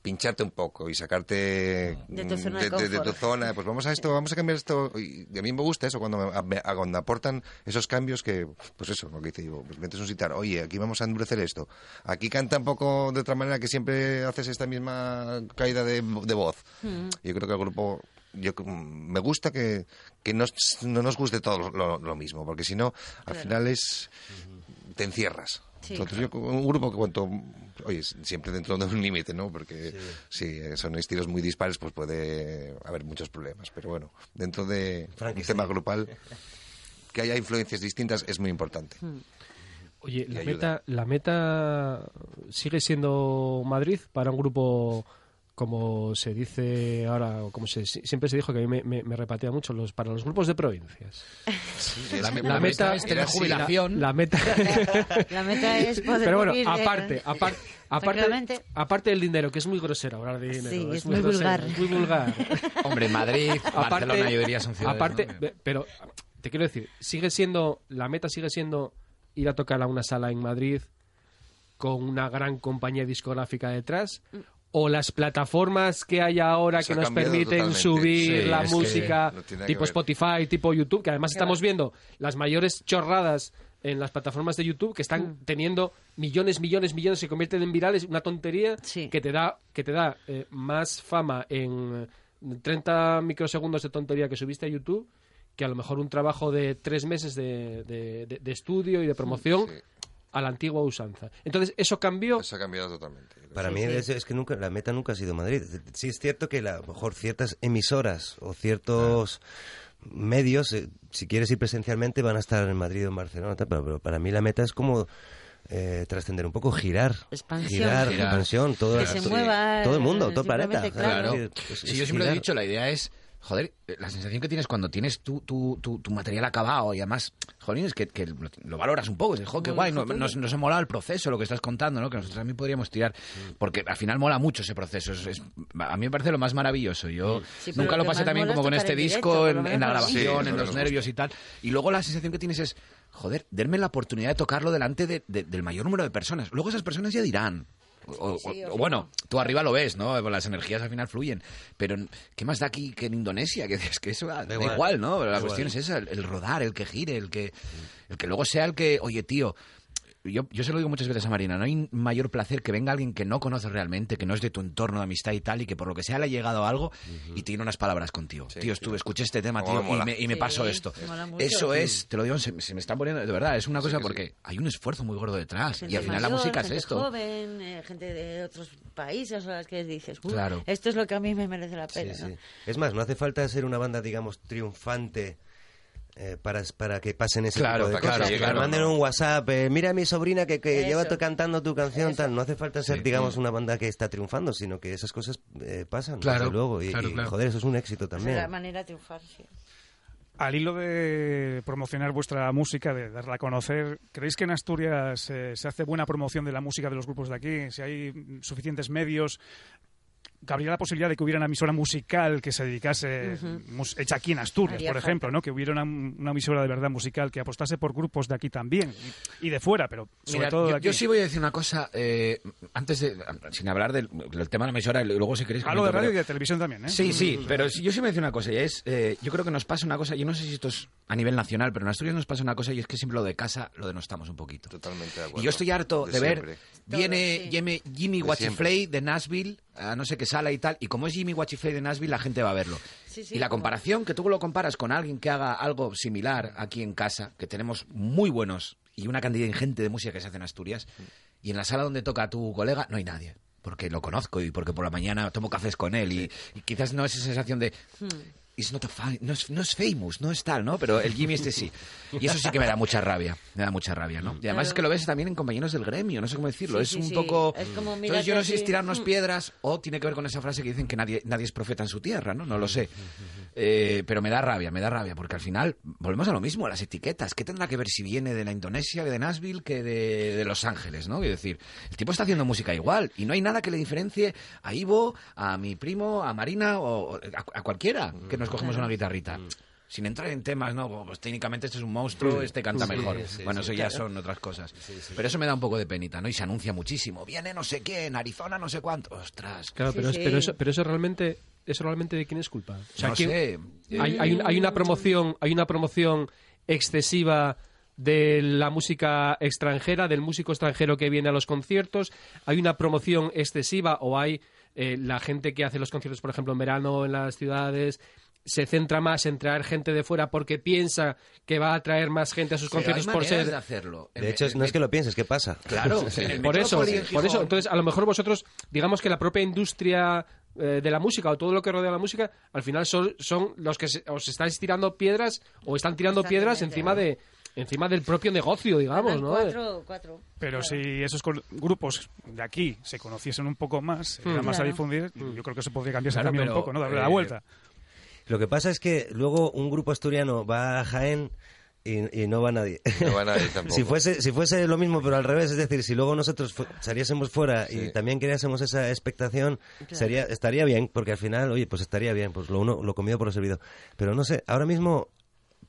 Speaker 8: pincharte un poco y sacarte
Speaker 4: De tu zona de
Speaker 8: de- de- tu zona, pues vamos a esto, vamos a cambiar esto. Y a mí me gusta eso cuando, me, me- cuando aportan esos cambios que, pues eso, lo que dice Ivo, pues metes un citar, oye, aquí vamos a endurecer esto. Aquí canta un poco de otra manera que siempre haces esta misma caída de, de voz.
Speaker 4: Mm.
Speaker 8: Yo creo que el grupo, yo me gusta que, que nos- no nos guste todo lo, lo mismo, porque si no, al
Speaker 4: Claro.
Speaker 8: final es te encierras.
Speaker 4: Sí.
Speaker 8: Entonces yo un grupo que cuanto oye siempre dentro de un límite no porque si son estilos muy dispares pues puede haber muchos problemas pero bueno dentro de un
Speaker 7: Frankenstein.
Speaker 8: tema grupal que haya influencias distintas es muy importante
Speaker 2: Oye,
Speaker 8: Y
Speaker 2: la
Speaker 8: ayuda.
Speaker 2: meta, la meta sigue siendo Madrid para un grupo como se dice ahora, o como se, siempre se dijo que a mí me, me- me repatea mucho, los, para los grupos de provincias.
Speaker 9: La,
Speaker 8: Sí,
Speaker 9: la
Speaker 2: La
Speaker 9: meta es tener jubilación.
Speaker 2: La meta.
Speaker 4: La meta es poder
Speaker 2: Pero bueno,
Speaker 4: vivir de-
Speaker 2: aparte, aparte, aparte, aparte del dinero, que es muy grosero hablar de dinero.
Speaker 4: Sí, es muy
Speaker 2: grosero,
Speaker 4: vulgar.
Speaker 2: es muy vulgar.
Speaker 9: Hombre, Madrid, Barcelona, yo diría son ciudades.
Speaker 2: aparte,
Speaker 9: ¿no?
Speaker 2: pero te quiero decir, sigue siendo, la meta sigue siendo ir a tocar a una sala en Madrid con una gran compañía discográfica detrás. O las plataformas que hay ahora
Speaker 8: Se
Speaker 2: que
Speaker 8: ha
Speaker 2: nos permiten
Speaker 8: totalmente.
Speaker 2: subir
Speaker 9: Sí,
Speaker 2: la música
Speaker 8: no
Speaker 2: tipo. Spotify, tipo YouTube, que además estamos viendo las mayores chorradas en las plataformas de YouTube que están teniendo millones, millones, millones, se convierten en virales, una tontería
Speaker 4: Sí.
Speaker 2: que te da, que te da eh, más fama en eh, 30 microsegundos de tontería que subiste a YouTube que a lo mejor un trabajo de tres meses de, de- de- de estudio y de promoción
Speaker 8: Sí.
Speaker 2: A la antigua usanza. Entonces, eso cambió.
Speaker 8: eso ha cambiado totalmente
Speaker 7: Para
Speaker 4: Sí,
Speaker 7: mí
Speaker 4: sí.
Speaker 7: Es, es que nunca la meta nunca ha sido Madrid. Sí es cierto que la- a lo mejor ciertas emisoras o ciertos medios, eh, si quieres ir presencialmente, van a estar en Madrid o en Barcelona, tal, pero, pero para mí la meta es como eh, trascender un poco, girar,
Speaker 4: Expansión.
Speaker 7: girar,
Speaker 9: Girar.
Speaker 7: expansión, todo,
Speaker 4: Que se
Speaker 7: todo-
Speaker 4: mueva,
Speaker 7: todo el mundo, todo el planeta.
Speaker 4: claro.
Speaker 7: Es es- es
Speaker 9: yo siempre lo he dicho, la idea es joder, eh, la sensación que tienes cuando tienes tu, tu, tu, tu material acabado y además, joder, es que, que lo, lo valoras un poco. Es, joder, qué guay, no- nos, nos ha molado el proceso, lo que estás contando, ¿no? Que nosotros también podríamos tirar, porque al final mola mucho ese proceso. Es, es- a mí me parece lo más maravilloso. Yo
Speaker 4: Sí,
Speaker 9: nunca
Speaker 4: lo
Speaker 9: pasé también
Speaker 4: mola
Speaker 9: como con este
Speaker 4: directo,
Speaker 9: disco, en, la grabación,
Speaker 8: Sí,
Speaker 9: en los nervios y tal. Y luego la sensación que tienes es, joder, denme la oportunidad de tocarlo delante de- de- del mayor número de personas. Luego esas personas ya dirán. O, o-
Speaker 4: Sí, o
Speaker 9: o
Speaker 4: sí,
Speaker 9: bueno,
Speaker 4: no.
Speaker 9: tú arriba lo ves, ¿no? Las energías al final fluyen. Pero, ¿qué más da aquí que en Indonesia? Que es que eso da, da
Speaker 7: igual.
Speaker 9: igual, ¿no? La
Speaker 7: Da
Speaker 9: cuestión
Speaker 7: igual.
Speaker 9: es esa, el, el rodar, el que gire, el que, el que luego sea el que, oye, tío, yo, yo se lo digo muchas veces a Marina, no hay mayor placer que venga alguien que no conoces realmente, que no es de tu entorno de amistad y tal, y que por lo que sea le ha llegado algo y tiene unas palabras contigo. tío, estuve, escuché este tema,
Speaker 8: Cómo
Speaker 9: tío, y me, y me
Speaker 4: Sí,
Speaker 9: pasó esto.
Speaker 4: mucho.
Speaker 9: Eso es, te lo digo, se, se me está poniendo, de verdad, es una cosa porque hay un esfuerzo muy gordo detrás.
Speaker 4: Gente
Speaker 9: y al final la música es
Speaker 4: gente
Speaker 9: esto.
Speaker 4: joven, eh, gente de otros países a las que dices, "Uh,
Speaker 7: Claro.
Speaker 4: esto es lo que a mí me merece la pena.
Speaker 7: sí.
Speaker 4: ¿no?
Speaker 7: Es más, no hace falta ser una banda, digamos, triunfante eh, para, para que pasen ese
Speaker 9: Claro,
Speaker 7: tipo de
Speaker 9: claro,
Speaker 7: cosas.
Speaker 9: Claro,
Speaker 7: manden un WhatsApp, eh, mira a mi sobrina que, que lleva cantando tu canción, tal. No hace falta ser,
Speaker 9: Sí.
Speaker 7: digamos, una banda que está triunfando, sino que esas cosas eh, pasan,
Speaker 9: Claro,
Speaker 7: desde luego. Y,
Speaker 9: claro,
Speaker 7: y,
Speaker 9: claro.
Speaker 7: joder, eso es un éxito
Speaker 4: Esa es
Speaker 7: también.
Speaker 4: la manera de triunfar, sí.
Speaker 10: Al hilo de promocionar vuestra música, de darla a conocer, ¿creéis que en Asturias eh, se hace buena promoción de la música de los grupos de aquí? Si hay suficientes medios, cabría la posibilidad de que hubiera una emisora musical que se dedicase, mus- hecha aquí en Asturias, por ejemplo. ¿no? que hubiera una, una emisora de verdad musical que apostase por grupos de aquí también y, y de fuera, pero sobre
Speaker 9: Mira,
Speaker 10: todo de
Speaker 9: yo,
Speaker 10: aquí.
Speaker 9: yo sí voy a decir una cosa, eh, antes de, sin hablar del, del tema de la emisora, y luego si queréis...
Speaker 10: Hablo de radio
Speaker 9: pero-
Speaker 10: y de televisión también, ¿eh?
Speaker 9: Sí, sí, pero yo sí me decir una cosa, y es, eh, yo creo que nos pasa una cosa, yo no sé si esto es a nivel nacional, pero en Asturias nos pasa una cosa y es que siempre lo de casa lo denostamos un poquito.
Speaker 8: Totalmente de acuerdo.
Speaker 9: Y yo estoy harto de,
Speaker 8: De
Speaker 9: ver,
Speaker 8: siempre.
Speaker 9: viene
Speaker 4: sí.
Speaker 9: Jimmy, Jimmy
Speaker 8: De
Speaker 9: de Nashville, a no sé qué sala y tal, y como es Jimmy Guachifley de Nashville, la gente va a verlo.
Speaker 4: Sí, sí,
Speaker 9: y la comparación, que tú lo comparas con alguien que haga algo similar aquí en casa, que tenemos muy buenos y una cantidad ingente de música que se hace en Asturias, y en la sala donde toca tu colega no hay nadie. Porque lo conozco y porque por la mañana tomo cafés con él y, y quizás no esa sensación de
Speaker 4: Hmm.
Speaker 9: It's not a fa- no, es, no es famous, no es tal, ¿no? Pero el Jimmy este sí. Y eso sí que me da mucha rabia, me da mucha rabia, ¿no? Y además
Speaker 4: Claro.
Speaker 9: es que lo ves también en compañeros del gremio, no sé cómo decirlo,
Speaker 4: Sí,
Speaker 9: es
Speaker 4: sí,
Speaker 9: un
Speaker 4: sí.
Speaker 9: poco...
Speaker 4: Es como,
Speaker 9: Entonces yo no sé si tirarnos piedras o tiene que ver con esa frase que dicen que nadie, nadie es profeta en su tierra, ¿no? No lo sé. Eh, pero me da rabia, me da rabia, porque al final volvemos a lo mismo, a las etiquetas. ¿Qué tendrá que ver si viene de la Indonesia, de Nashville, que de, de Los Ángeles, ¿no? Quiero decir, el tipo está haciendo música igual y no hay nada que le diferencie a Ivo, a mi primo, a Marina o o a, a cualquiera que nos cogemos una guitarrita. Sin entrar en temas, ¿no? Pues técnicamente este es un monstruo, este canta
Speaker 7: Sí,
Speaker 9: mejor.
Speaker 7: sí,
Speaker 9: bueno,
Speaker 7: sí,
Speaker 9: eso ya
Speaker 7: claro.
Speaker 9: son otras cosas. Pero eso me da un poco de penita, ¿no? Y se anuncia muchísimo. Viene no sé quién, Arizona no sé cuánto. Ostras.
Speaker 2: Claro,
Speaker 4: Sí,
Speaker 2: pero, es-
Speaker 4: sí.
Speaker 2: pero, eso, pero eso realmente eso realmente de quién es culpa. O sea,
Speaker 9: No
Speaker 2: ¿quién-
Speaker 9: sé.
Speaker 2: hay, hay una promoción, hay una promoción excesiva de la música extranjera, del músico extranjero que viene a los conciertos, hay una promoción excesiva o hay eh, la gente que hace los conciertos, por ejemplo, en verano en las ciudades se centra más en traer gente de fuera porque piensa que va a atraer más gente a sus
Speaker 9: Pero hay
Speaker 2: conciertos por ser
Speaker 9: de hacerlo.
Speaker 7: De hecho, no es que lo pienses, ¿qué pasa?
Speaker 9: Claro,
Speaker 2: por eso, por eso. Entonces, a lo mejor vosotros, digamos que la propia industria eh, de la música o todo lo que rodea la música, al final son, son los que se- os estáis tirando piedras o están tirando piedras encima de encima del propio negocio, digamos, ¿no?
Speaker 4: Cuatro, cuatro.
Speaker 10: Pero si esos grupos de aquí se conociesen un poco más, dieran
Speaker 2: Mm.
Speaker 10: más a
Speaker 4: Claro.
Speaker 10: difundir, yo creo que se podría cambiar ese
Speaker 9: Claro,
Speaker 10: camino
Speaker 9: pero,
Speaker 10: un poco, ¿no? Darle la
Speaker 9: eh,
Speaker 10: vuelta.
Speaker 7: Lo que pasa es que luego un grupo asturiano va a Jaén y, y no va nadie.
Speaker 8: No va nadie tampoco.
Speaker 7: si, fuese, si fuese lo mismo, pero al revés, es decir, si luego nosotros fu- saliésemos fuera y también creásemos esa expectación, sería, estaría bien, porque al final, oye, pues estaría bien, pues lo uno lo comido por lo servido. Pero no sé, ahora mismo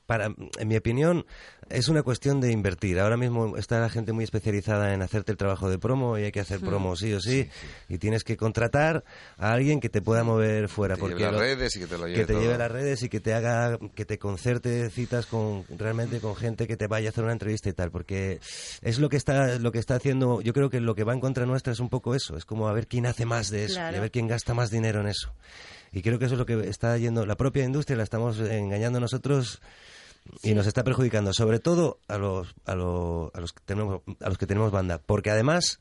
Speaker 7: para, en mi opinión, es una cuestión de invertir. Ahora mismo está la gente muy especializada en hacerte el trabajo de promo y hay que hacer promo sí o sí. Y tienes que contratar a alguien que te pueda mover fuera.
Speaker 8: Que
Speaker 7: porque
Speaker 8: lleve las redes y que te lo lleve
Speaker 7: que te
Speaker 8: todo.
Speaker 7: lleve las redes y que te haga, que te concerte citas con realmente con gente que te vaya a hacer una entrevista y tal. Porque es lo que está, lo que está haciendo. Yo creo que lo que va en contra nuestra es un poco eso. Es como a ver quién hace más de eso
Speaker 4: Claro.
Speaker 7: y a ver quién gasta más dinero en eso. Y creo que eso es lo que está yendo. La propia industria la estamos engañando nosotros y nos está perjudicando, sobre todo a los, a, los, a los que tenemos a los que tenemos banda, porque además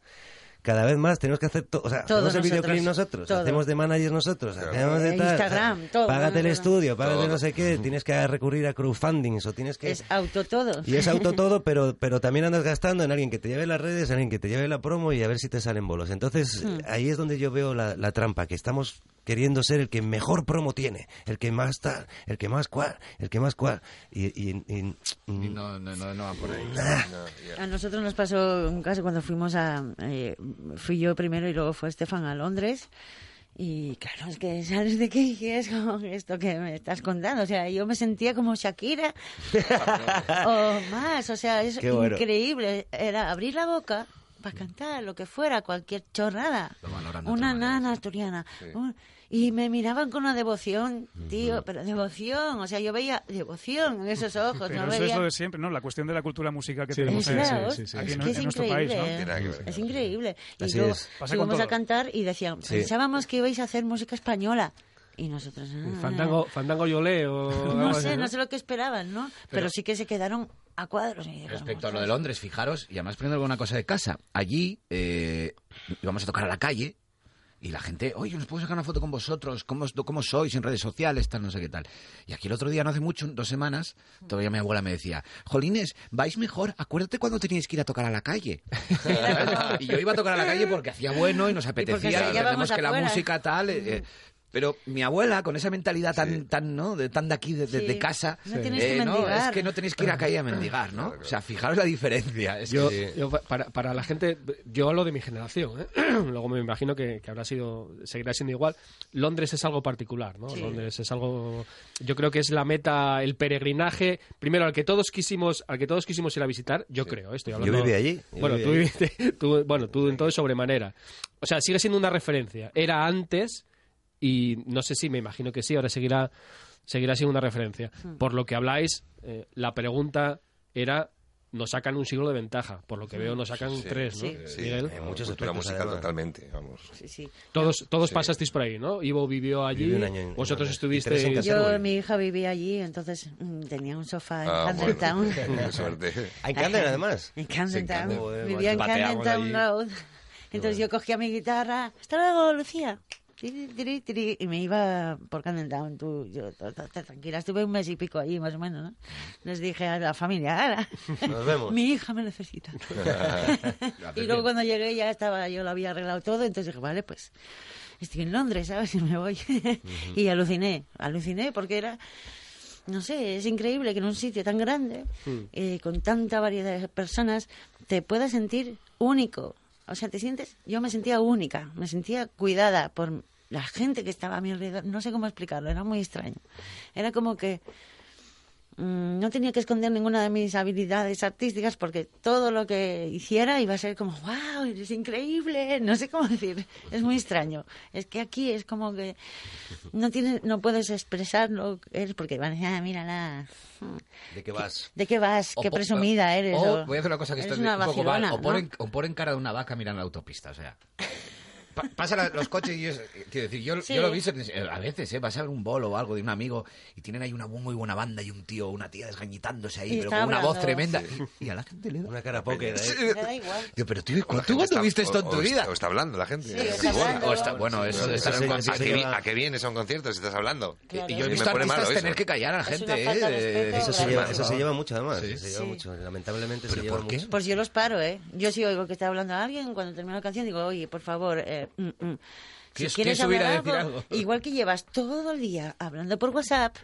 Speaker 7: cada vez más tenemos que hacer todo, o sea,
Speaker 4: Todo
Speaker 7: hacemos el
Speaker 4: nosotros,
Speaker 7: videoclip nosotros,
Speaker 4: todo.
Speaker 7: hemos de manager nosotros, hacemos de
Speaker 4: Eh,
Speaker 7: tal,
Speaker 4: Instagram, todo,
Speaker 7: págate el estudio, págate
Speaker 8: Todo.
Speaker 7: no sé qué, tienes que recurrir a crowdfunding o tienes que
Speaker 4: Es auto todo.
Speaker 7: y es auto todo, pero, pero también andas gastando en alguien que te lleve las redes, en alguien que te lleve la promo y a ver si te salen bolos. Entonces,
Speaker 4: Hmm.
Speaker 7: ahí es donde yo veo la, la trampa, que estamos queriendo ser el que mejor promo tiene, el que más tal, el que más cual, el que más cual. Y, y- y-
Speaker 9: Y no, no, no, no va por ahí.
Speaker 4: A nosotros nos pasó un caso cuando fuimos a... eh, fui yo primero y luego fue Estefan a Londres. Y claro, es que sabes de qué es como esto que me estás contando. O sea, yo me sentía como Shakira o más. O sea, es
Speaker 7: bueno.
Speaker 4: increíble. Era abrir la boca para cantar lo que fuera, cualquier chorrada. Una nana asturiana. Un- y me miraban con una devoción, tío, pero devoción. O sea, yo veía devoción en esos ojos.
Speaker 10: Pero
Speaker 4: no
Speaker 10: eso
Speaker 4: veía...
Speaker 10: es lo de siempre, ¿no? La cuestión de la cultura musical que
Speaker 2: Sí.
Speaker 10: tenemos en-
Speaker 4: Claro,
Speaker 10: aquí
Speaker 4: es
Speaker 10: en, en nuestro país, ¿no?
Speaker 4: increíble. Es increíble. Y
Speaker 10: Así
Speaker 4: luego íbamos a cantar y decían,
Speaker 7: Sí.
Speaker 4: pensábamos que ibais a hacer música española. Y nosotros... ah,
Speaker 2: Fandango, Fandango Yolé o...
Speaker 4: No sé, no sé lo que esperaban, ¿no? Pero,
Speaker 9: Pero-
Speaker 4: sí que se quedaron a cuadros. y dijeron,
Speaker 9: Respecto a lo de Londres, fijaros, y además poniendo alguna cosa de casa, allí eh, íbamos a tocar a la calle y la gente, oye, ¿nos puedo sacar una foto con vosotros? ¿Cómo, cómo sois en redes sociales? Tal, no sé qué tal. Y aquí el otro día, no hace mucho, dos semanas, todavía mi abuela me decía, Jolines, vais mejor, acuérdate cuando teníais que ir a tocar a la calle. y yo iba a tocar a la calle porque hacía bueno y nos apetecía, y que la música tal... eh, eh, pero mi abuela, con esa mentalidad tan, tan, ¿no? De, tan de aquí, de, de-
Speaker 4: Sí.
Speaker 9: de casa,
Speaker 4: No tienes que
Speaker 9: eh, no,
Speaker 4: mendigar.
Speaker 9: es que no tenéis que ir a calle a mendigar, ¿no? O sea, fijaros la diferencia. Es
Speaker 2: Yo,
Speaker 9: que-
Speaker 2: yo pa- para, para la gente, yo hablo de mi generación, ¿eh? luego me imagino que, que habrá sido, seguirá siendo igual. Londres es algo particular, ¿no?
Speaker 4: Sí.
Speaker 2: Londres es algo, yo creo que es la meta, el peregrinaje, primero al que todos quisimos, al que todos quisimos ir a visitar, yo creo, ¿eh? estoy
Speaker 7: Yo viví allí, yo
Speaker 2: Bueno,
Speaker 7: viví
Speaker 2: tú
Speaker 7: allí.
Speaker 2: viviste, tú- bueno, tú entonces sobremanera. O sea, sigue siendo una referencia. Era antes y no sé si, me imagino que sí, ahora seguirá, seguirá siendo una referencia.
Speaker 4: Hmm.
Speaker 2: Por lo que habláis, eh, la pregunta era, nos sacan un siglo de ventaja. Por lo que veo, nos sacan
Speaker 8: Sí,
Speaker 2: tres, ¿no?
Speaker 8: sí, sí.
Speaker 2: Miguel.
Speaker 8: En muchos Cultura musical además. totalmente, vamos.
Speaker 4: Sí, sí.
Speaker 2: Todos, todos
Speaker 8: Sí.
Speaker 2: pasasteis por ahí, ¿no? Ivo vivió allí,
Speaker 7: año en-
Speaker 2: vosotros estuvisteis...
Speaker 4: Yo, mi hija vivía allí, entonces mm, tenía un sofá en
Speaker 8: Ah,
Speaker 4: Camden
Speaker 8: bueno.
Speaker 4: Town.
Speaker 8: Qué suerte.
Speaker 7: Ah, en Camden, además.
Speaker 4: En Camden Town.
Speaker 7: Joder,
Speaker 4: Vivía en. Camden Town. Road. Entonces yo cogía mi guitarra. Hasta luego, Lucía. Y me iba por Camden Town. Tú, yo, tranquila. Estuve un mes y pico ahí, más o menos, ¿no? Les dije a la familia, "Ala,
Speaker 7: Nos vemos.
Speaker 4: mi hija me necesita. y luego cuando llegué ya estaba, yo lo había arreglado todo, entonces dije, vale, pues estoy en Londres, ¿sabes? Y me voy. y aluciné, aluciné porque era, no sé, es increíble que en un sitio tan grande, eh, con tanta variedad de personas, te puedas sentir único. O sea, te sientes, yo me sentía única, me sentía cuidada por la gente que estaba a mi alrededor. No sé cómo explicarlo, era muy extraño. Era como que mm, no tenía que esconder ninguna de mis habilidades artísticas porque todo lo que hiciera iba a ser como, wow, eres increíble, no sé cómo decir, es muy extraño. Es que aquí es como que no tienes, no puedes expresar lo que eres porque van a decir, ah, mírala,
Speaker 7: ¿De qué vas?
Speaker 4: ¿de qué vas?
Speaker 9: o
Speaker 4: ¿Qué presumida eres?
Speaker 9: O,
Speaker 4: o-
Speaker 9: voy a hacer una cosa que
Speaker 4: una
Speaker 9: un poco mal. O pon,
Speaker 4: ¿no?
Speaker 9: en, o pon en cara de una vaca mirando la autopista, o sea. Pa- pasan la- los coches y yo, quiero decir, yo,
Speaker 4: Sí.
Speaker 9: yo lo he visto eh, a veces, ¿eh? Vas a un bolo o algo de un amigo y tienen ahí una muy buena banda y un tío o una tía desgañitándose ahí,
Speaker 4: Y
Speaker 9: pero con una voz tremenda.
Speaker 4: sí.
Speaker 9: Y, y a la gente le da
Speaker 7: Una cara póker, ¿eh?
Speaker 4: Me da igual.
Speaker 9: Yo, pero tío, ¿tú cuándo
Speaker 8: está-
Speaker 9: viste esto en tu
Speaker 8: o
Speaker 9: vida?
Speaker 8: está- O está hablando la gente.
Speaker 4: Sí, está
Speaker 9: Bueno,
Speaker 4: hablando.
Speaker 9: o está- bueno, eso de estar en un
Speaker 8: ¿a,
Speaker 9: concierto.
Speaker 8: qué, vi- a qué vienes a un concierto si estás hablando?
Speaker 4: Claro.
Speaker 9: Y yo he
Speaker 8: Me
Speaker 9: visto artistas tener que callar a la gente, ¿eh?
Speaker 7: Eso se, lleva, eso se lleva mucho, además.
Speaker 9: Sí.
Speaker 7: Se lleva
Speaker 4: Sí.
Speaker 7: mucho. Lamentablemente se
Speaker 9: ¿Pero
Speaker 7: lleva
Speaker 9: por qué?
Speaker 7: mucho.
Speaker 4: Pues yo los paro, ¿eh? Yo si oigo que está hablando a alguien, cuando termino la canción digo, oye, por favor, eh, mm, mm. si
Speaker 9: ¿Quieres-
Speaker 4: hablar algo,
Speaker 9: algo?
Speaker 4: igual que llevas todo el día hablando por WhatsApp,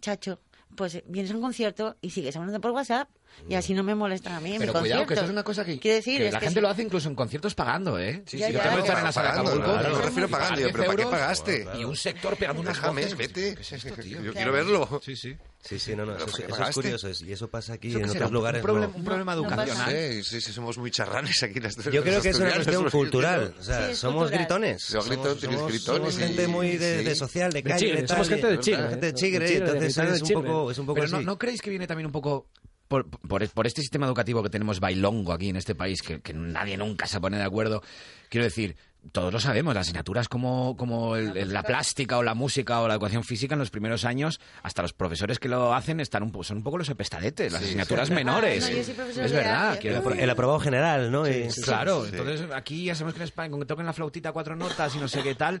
Speaker 4: chacho, pues vienes a un concierto y sigues hablando por WhatsApp y así no me molestan a mí en
Speaker 9: Pero
Speaker 4: mi
Speaker 9: cuidado, que
Speaker 4: concierto.
Speaker 9: eso es una cosa que,
Speaker 4: decir,
Speaker 9: que
Speaker 4: es
Speaker 9: la
Speaker 4: que
Speaker 9: gente
Speaker 4: sí.
Speaker 9: lo hace incluso en conciertos pagando, ¿eh?
Speaker 4: Sí,
Speaker 9: yo
Speaker 4: sí,
Speaker 9: tengo
Speaker 4: claro.
Speaker 9: que estar en la sala de
Speaker 8: Pagando,
Speaker 9: Acapulco.
Speaker 8: claro, me refiero a pagando, yo, pero ¿para qué
Speaker 9: euros,
Speaker 8: pagaste?
Speaker 9: Y un sector pegando unas voces.
Speaker 8: vete.
Speaker 9: ¿Qué es esto, tío?
Speaker 8: Yo
Speaker 4: Claro.
Speaker 8: quiero verlo.
Speaker 9: Sí, sí.
Speaker 7: Sí, sí, no, no,
Speaker 8: ¿Pero
Speaker 7: eso, es curioso. Y eso pasa aquí
Speaker 9: ¿Eso
Speaker 7: en otros
Speaker 9: será?
Speaker 7: lugares.
Speaker 9: Un problema,
Speaker 7: no.
Speaker 9: un problema
Speaker 4: No pasa.
Speaker 9: educacional.
Speaker 8: Sí, sí, sí, somos muy charranes aquí. Las,
Speaker 7: Yo creo que es una cuestión cultural. O sea,
Speaker 4: Sí,
Speaker 7: somos
Speaker 4: cultural.
Speaker 7: gritones.
Speaker 8: Somos grito-
Speaker 7: somos,
Speaker 8: gritones
Speaker 7: somos
Speaker 8: y-
Speaker 7: gente muy de,
Speaker 8: sí.
Speaker 7: de social, de
Speaker 2: chigre,
Speaker 7: de
Speaker 2: somos gente de
Speaker 7: y-
Speaker 2: chigre,
Speaker 7: Gente de chigre,
Speaker 2: De chigre, de
Speaker 7: entonces es un poco, es un poco
Speaker 9: Pero no. ¿no creéis que viene también un poco por, por, por este sistema educativo que tenemos bailongo aquí en este país, que, que nadie nunca se pone de acuerdo? Quiero decir, todos lo sabemos, las asignaturas como, como el- el- la plástica o la música o la educación física en los primeros años, hasta los profesores que lo hacen están un, son un poco los epestadetes, las asignaturas menores.
Speaker 4: Ah, no, yo soy profesora
Speaker 9: es verdad,
Speaker 7: El, aprobado general, ¿no?
Speaker 9: Claro,
Speaker 8: sí.
Speaker 9: entonces aquí ya sabemos que en España, con que toquen la flautita cuatro notas y no sé qué tal,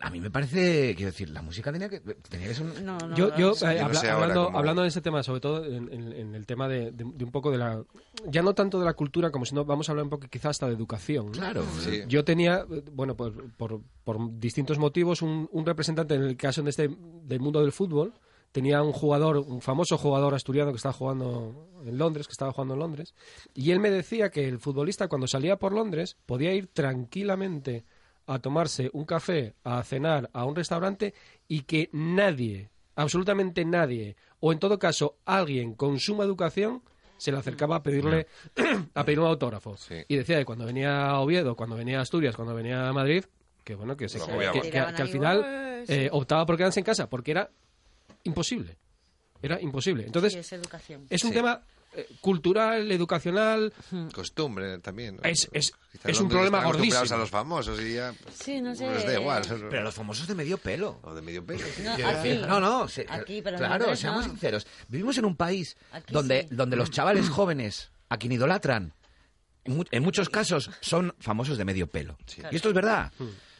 Speaker 9: a mí me parece, quiero decir, la música tenía que, tenía que ser un...
Speaker 4: No, no,
Speaker 2: Yo,
Speaker 4: no,
Speaker 2: yo,
Speaker 4: sí.
Speaker 2: eh,
Speaker 8: Yo no
Speaker 2: habla-
Speaker 8: sé ahora
Speaker 2: hablando,
Speaker 8: cómo-
Speaker 2: hablando de ese tema, sobre todo en, en- en el tema de, de- de un poco de la... Ya no tanto de la cultura, como si no vamos a hablar un poco quizás hasta de educación. ¿no?
Speaker 9: Claro.
Speaker 8: Sí.
Speaker 2: Yo tenía, bueno, pues por, por distintos motivos, un, un representante en el caso de este, del mundo del fútbol. Tenía un jugador, un famoso jugador asturiano que estaba jugando en Londres, que estaba jugando en Londres, y él me decía que el futbolista cuando salía por Londres podía ir tranquilamente a tomarse un café, a cenar a un restaurante y que nadie, absolutamente nadie, o en todo caso alguien con suma educación se le acercaba a pedirle a pedir un autógrafo. Y decía que cuando venía a Oviedo, cuando venía a Asturias, cuando venía a Madrid, que bueno, que, se- que-
Speaker 8: agobiaba.
Speaker 2: que- que al final eh, optaba por quedarse en casa, porque era imposible. Era imposible. Entonces,
Speaker 4: Sí, es educación.
Speaker 2: es un
Speaker 8: Sí.
Speaker 2: tema eh, cultural, educacional.
Speaker 8: Costumbre también. ¿no?
Speaker 2: Es, es, es un problema gordísimo.
Speaker 8: a los famosos y ya pues,
Speaker 4: Sí, no sé.
Speaker 8: les da igual.
Speaker 9: Pero los famosos de medio pelo.
Speaker 8: O de medio pelo.
Speaker 4: No, aquí.
Speaker 9: no, no, se-
Speaker 4: Aquí, pero
Speaker 9: claro, seamos
Speaker 4: no.
Speaker 9: sinceros. Vivimos en un país
Speaker 4: Aquí
Speaker 9: donde,
Speaker 4: sí.
Speaker 9: donde los chavales jóvenes, a quien idolatran, en, mu- en muchos casos son famosos de medio pelo. Y esto es verdad.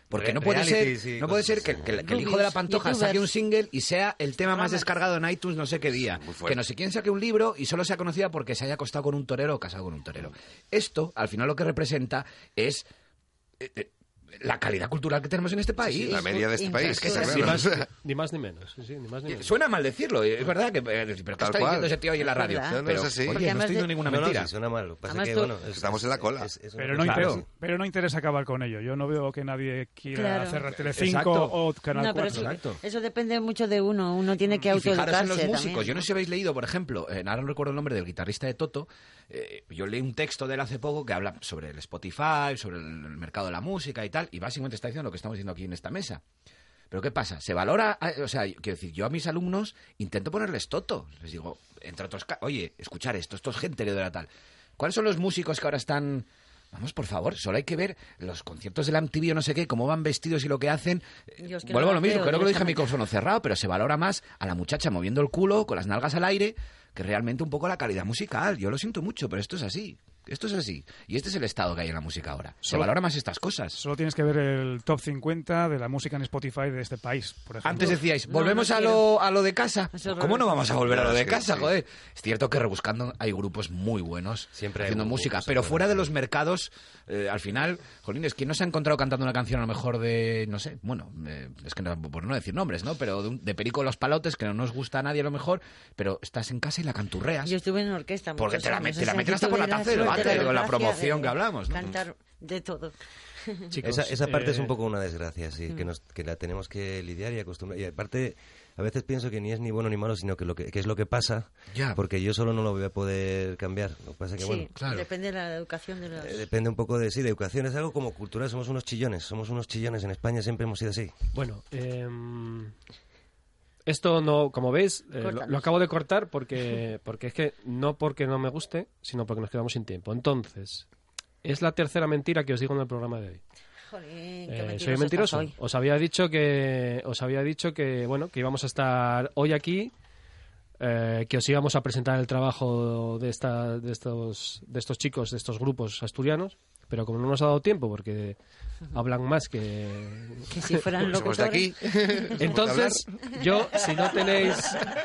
Speaker 9: Porque
Speaker 7: Re-
Speaker 9: no puede
Speaker 7: reality,
Speaker 9: ser,
Speaker 7: sí,
Speaker 9: no puede ser que, el- que el hijo de la pantoja
Speaker 4: Youtubers.
Speaker 9: saque un single y sea el tema más descargado en iTunes no sé qué día. Que no sé quién saque un libro y solo sea conocida porque se haya acostado con un torero o casado con un torero. Esto, al final, lo que representa es eh, eh, la calidad cultural que tenemos en este país.
Speaker 8: la media de este país.
Speaker 9: Es que es
Speaker 8: está
Speaker 9: así.
Speaker 2: Ni
Speaker 8: claro.
Speaker 2: más, ni más ni menos. sí, sí, ni más ni menos.
Speaker 9: Suena mal decirlo, es verdad que pero ¿qué está
Speaker 8: cual.
Speaker 9: diciendo ese tío hoy en la radio?
Speaker 4: verdad.
Speaker 8: No, no
Speaker 9: Pero,
Speaker 8: es así.
Speaker 9: oye,
Speaker 4: Porque
Speaker 9: no estoy diciendo
Speaker 4: de-
Speaker 9: ninguna
Speaker 7: No, no,
Speaker 9: mentira.
Speaker 7: sí, suena mal. Pasa que, bueno, es-
Speaker 8: Estamos en la cola.
Speaker 7: es- es una
Speaker 10: Pero interesa, pero no interesa acabar con ello. Yo no veo que nadie quiera
Speaker 4: Claro.
Speaker 10: hacer Telecinco
Speaker 9: Exacto.
Speaker 10: o Canal
Speaker 4: No, pero
Speaker 10: 4.
Speaker 4: eso,
Speaker 9: Exacto.
Speaker 4: eso depende mucho de uno. Uno tiene que autoeducarse
Speaker 9: en los músicos.
Speaker 4: también.
Speaker 9: Yo no sé si habéis leído, por ejemplo, eh, ahora no recuerdo el nombre del guitarrista de Toto. eh, yo leí un texto de él hace poco que habla sobre el Spotify, sobre el, el mercado de la música y tal, y básicamente está diciendo lo que estamos diciendo aquí en esta mesa. Pero ¿qué pasa? Se valora, eh, o sea, quiero decir, yo a mis alumnos intento ponerles Toto. Les digo, entre otros, oye, escuchar esto, esto es gente que tal. ¿Cuáles son los músicos que ahora están Vamos, por favor, solo hay que ver los conciertos de la MTV o no sé qué, cómo van vestidos y lo que hacen.
Speaker 4: Que
Speaker 9: Vuelvo
Speaker 4: no
Speaker 9: a lo mismo, creo que lo dije a micrófono cerrado, pero se valora más a la muchacha moviendo el culo, con las nalgas al aire, que realmente un poco la calidad musical. Yo lo siento mucho, pero esto es así. Esto es así. Y este es el estado que hay en la música ahora. Se
Speaker 10: Solo-
Speaker 9: valora más estas cosas.
Speaker 10: Solo tienes que ver el top 50 de la música en Spotify de este país, por ejemplo.
Speaker 9: Antes decíais, volvemos
Speaker 4: no
Speaker 9: a, lo, a lo de casa.
Speaker 4: Es.
Speaker 9: ¿Cómo no vamos a volver a lo de casa, joder? Es cierto que rebuscando hay grupos muy buenos
Speaker 7: Siempre
Speaker 9: haciendo
Speaker 7: grupos
Speaker 9: música, pero fuera de los mercados, eh, al final, jolines, ¿quién no se ha encontrado cantando una canción a lo mejor de, no sé, bueno, eh, es que no, por no decir nombres, ¿no? Pero de, un- de Perico Los Palotes, que no nos gusta a nadie a lo mejor, pero estás en casa y la canturreas.
Speaker 4: Yo estuve en orquesta.
Speaker 9: Porque te la
Speaker 4: años,
Speaker 9: te la meten
Speaker 4: que
Speaker 9: hasta por la taza del con la promoción
Speaker 4: de
Speaker 9: que hablamos, ¿no?
Speaker 4: Cantar de todo.
Speaker 2: Chicos,
Speaker 7: esa, esa parte es un
Speaker 2: eh,
Speaker 7: poco una desgracia, sí, que, nos, que la tenemos que lidiar y acostumbrar. Y aparte, a veces pienso que ni es ni bueno ni malo, sino que, lo que, que es lo que pasa,
Speaker 9: Ya.
Speaker 7: porque yo solo no lo voy a poder cambiar. Lo que pasa es que,
Speaker 4: sí,
Speaker 7: bueno,
Speaker 9: claro.
Speaker 4: depende de la educación de los...
Speaker 7: eh, depende un poco de sí, de educación. Es algo como cultural, somos unos chillones, somos unos chillones. En España siempre hemos sido así.
Speaker 2: Bueno, em, esto no, como veis, eh, lo, acabo de cortar porque, porque es que no porque no me guste, sino porque nos quedamos sin tiempo. Entonces, es la tercera mentira que os digo en el programa de hoy.
Speaker 4: Jolín, qué
Speaker 2: Eh, soy mentiroso.
Speaker 4: hoy.
Speaker 2: Os había dicho que os había dicho que bueno que íbamos a estar hoy aquí, eh, que os íbamos a presentar el trabajo de esta, de estos de estos chicos, de estos grupos asturianos, pero como no nos ha dado tiempo porque hablan más que
Speaker 4: Que si fueran locutores...
Speaker 8: aquí.
Speaker 2: entonces, yo, si no tenéis,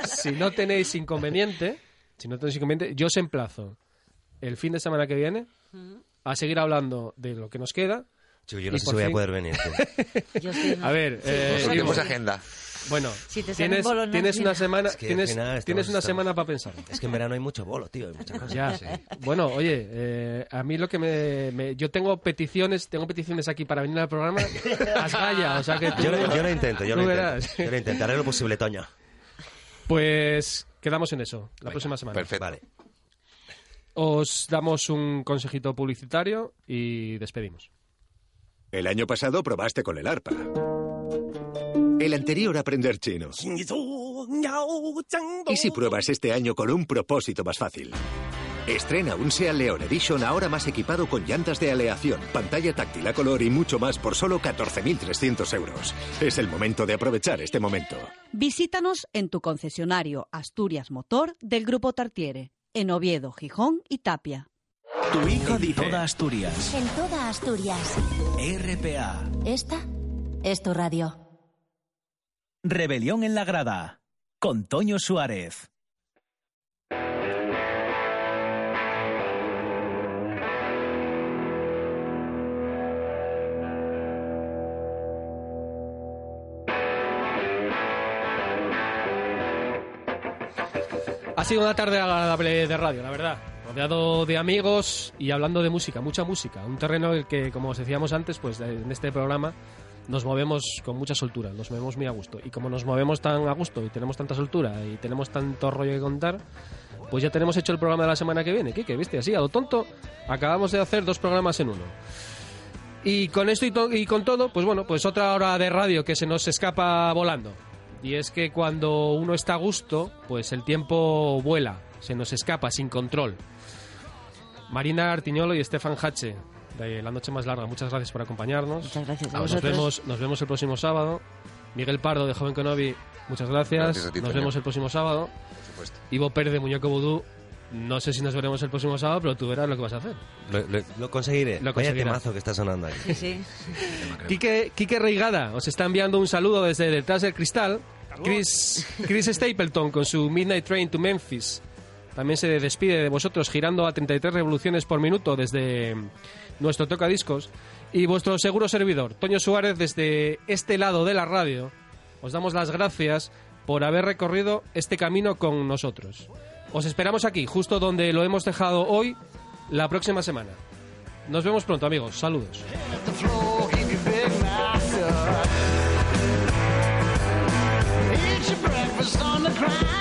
Speaker 2: si no tenéis inconveniente, si no tenéis inconveniente, yo os emplazo el fin de semana que viene a seguir hablando de lo que nos queda.
Speaker 7: Chico, yo no sé si voy a poder venir.
Speaker 4: Yo
Speaker 2: A ver,
Speaker 4: Sí,
Speaker 2: eh,
Speaker 8: Tenemos agenda.
Speaker 2: Bueno,
Speaker 4: Si te
Speaker 2: tienes,
Speaker 4: bolos, no
Speaker 2: tienes una semana,
Speaker 7: Es que
Speaker 2: tienes,
Speaker 7: final
Speaker 2: tienes una
Speaker 7: estamos-
Speaker 2: semana para pensar.
Speaker 7: Es que en verano hay mucho bolo, tío, hay muchas cosas.
Speaker 2: Ya. Bueno, oye, eh, a mí lo que me, me- yo tengo peticiones, tengo peticiones aquí para venir al programa. Haz galla, o sea que tú-
Speaker 7: Yo, lo- yo lo intento, yo lo
Speaker 2: verás.
Speaker 7: intento. Yo lo intento, haré lo posible, Toño.
Speaker 2: Pues quedamos en eso la próxima semana.
Speaker 8: Perfecto.
Speaker 7: Vale.
Speaker 2: Os damos un consejito publicitario y despedimos.
Speaker 11: El año pasado probaste con el arpa. El anterior aprender chino. ¿Y si pruebas este año con un propósito más fácil? Estrena un Seat León Edition ahora más equipado con llantas de aleación, pantalla táctil a color y mucho más por solo 14.300 euros. Es el momento de aprovechar este momento.
Speaker 12: Visítanos en tu concesionario Asturias Motor del Grupo Tartiere, en Oviedo, Gijón y Tapia.
Speaker 13: Tu hijo dice. Toda Asturias.
Speaker 5: En toda Asturias.
Speaker 13: RPA.
Speaker 5: Esta es tu radio.
Speaker 13: Rebelión en la Grada, con Toño Suárez.
Speaker 2: Ha sido una tarde agradable de radio, la verdad. Rodeado de amigos y hablando de música, mucha música. Un terreno en el que, como os decíamos antes, pues en este programa nos movemos con mucha soltura, nos movemos muy a gusto. Y como nos movemos tan a gusto y tenemos tanta soltura y tenemos tanto rollo que contar, pues ya tenemos hecho el programa de la semana que viene. Kike, ¿viste? Así, a lo tonto, acabamos de hacer dos programas en uno. Y con esto y, to- y con todo, pues bueno, pues otra hora de radio que se nos escapa volando. Y es que cuando uno está a gusto, pues el tiempo vuela, se nos escapa sin control. Marina Artiñolo y Estefan Hache, de La Noche Más Larga, muchas gracias por acompañarnos.
Speaker 4: Muchas gracias a
Speaker 2: nos
Speaker 4: vosotros.
Speaker 2: vemos, nos vemos el próximo sábado. Miguel Pardo, de Joven Conovi, muchas gracias.
Speaker 8: Gracias a ti,
Speaker 2: nos vemos el próximo sábado.
Speaker 8: Por supuesto.
Speaker 2: Ivo Pérez de Muñeco Vudú, no sé si nos veremos el próximo sábado, pero tú verás lo que vas a hacer.
Speaker 7: Lo, lo- lo conseguiré.
Speaker 2: Lo
Speaker 7: Vaya temazo que está sonando ahí.
Speaker 4: Sí, sí.
Speaker 2: Quique, Quique Reigada os está enviando un saludo desde detrás del cristal. Chris, Chris Stapleton con su Midnight Train to Memphis. También se despide de vosotros girando a 33 revoluciones por minuto desde nuestro tocadiscos. Y vuestro seguro servidor, Toño Suárez, desde este lado de la radio, os damos las gracias por haber recorrido este camino con nosotros. Os esperamos aquí, justo donde lo hemos dejado hoy, la próxima semana. Nos vemos pronto, amigos. Saludos.
Speaker 6: breakfast on the ground.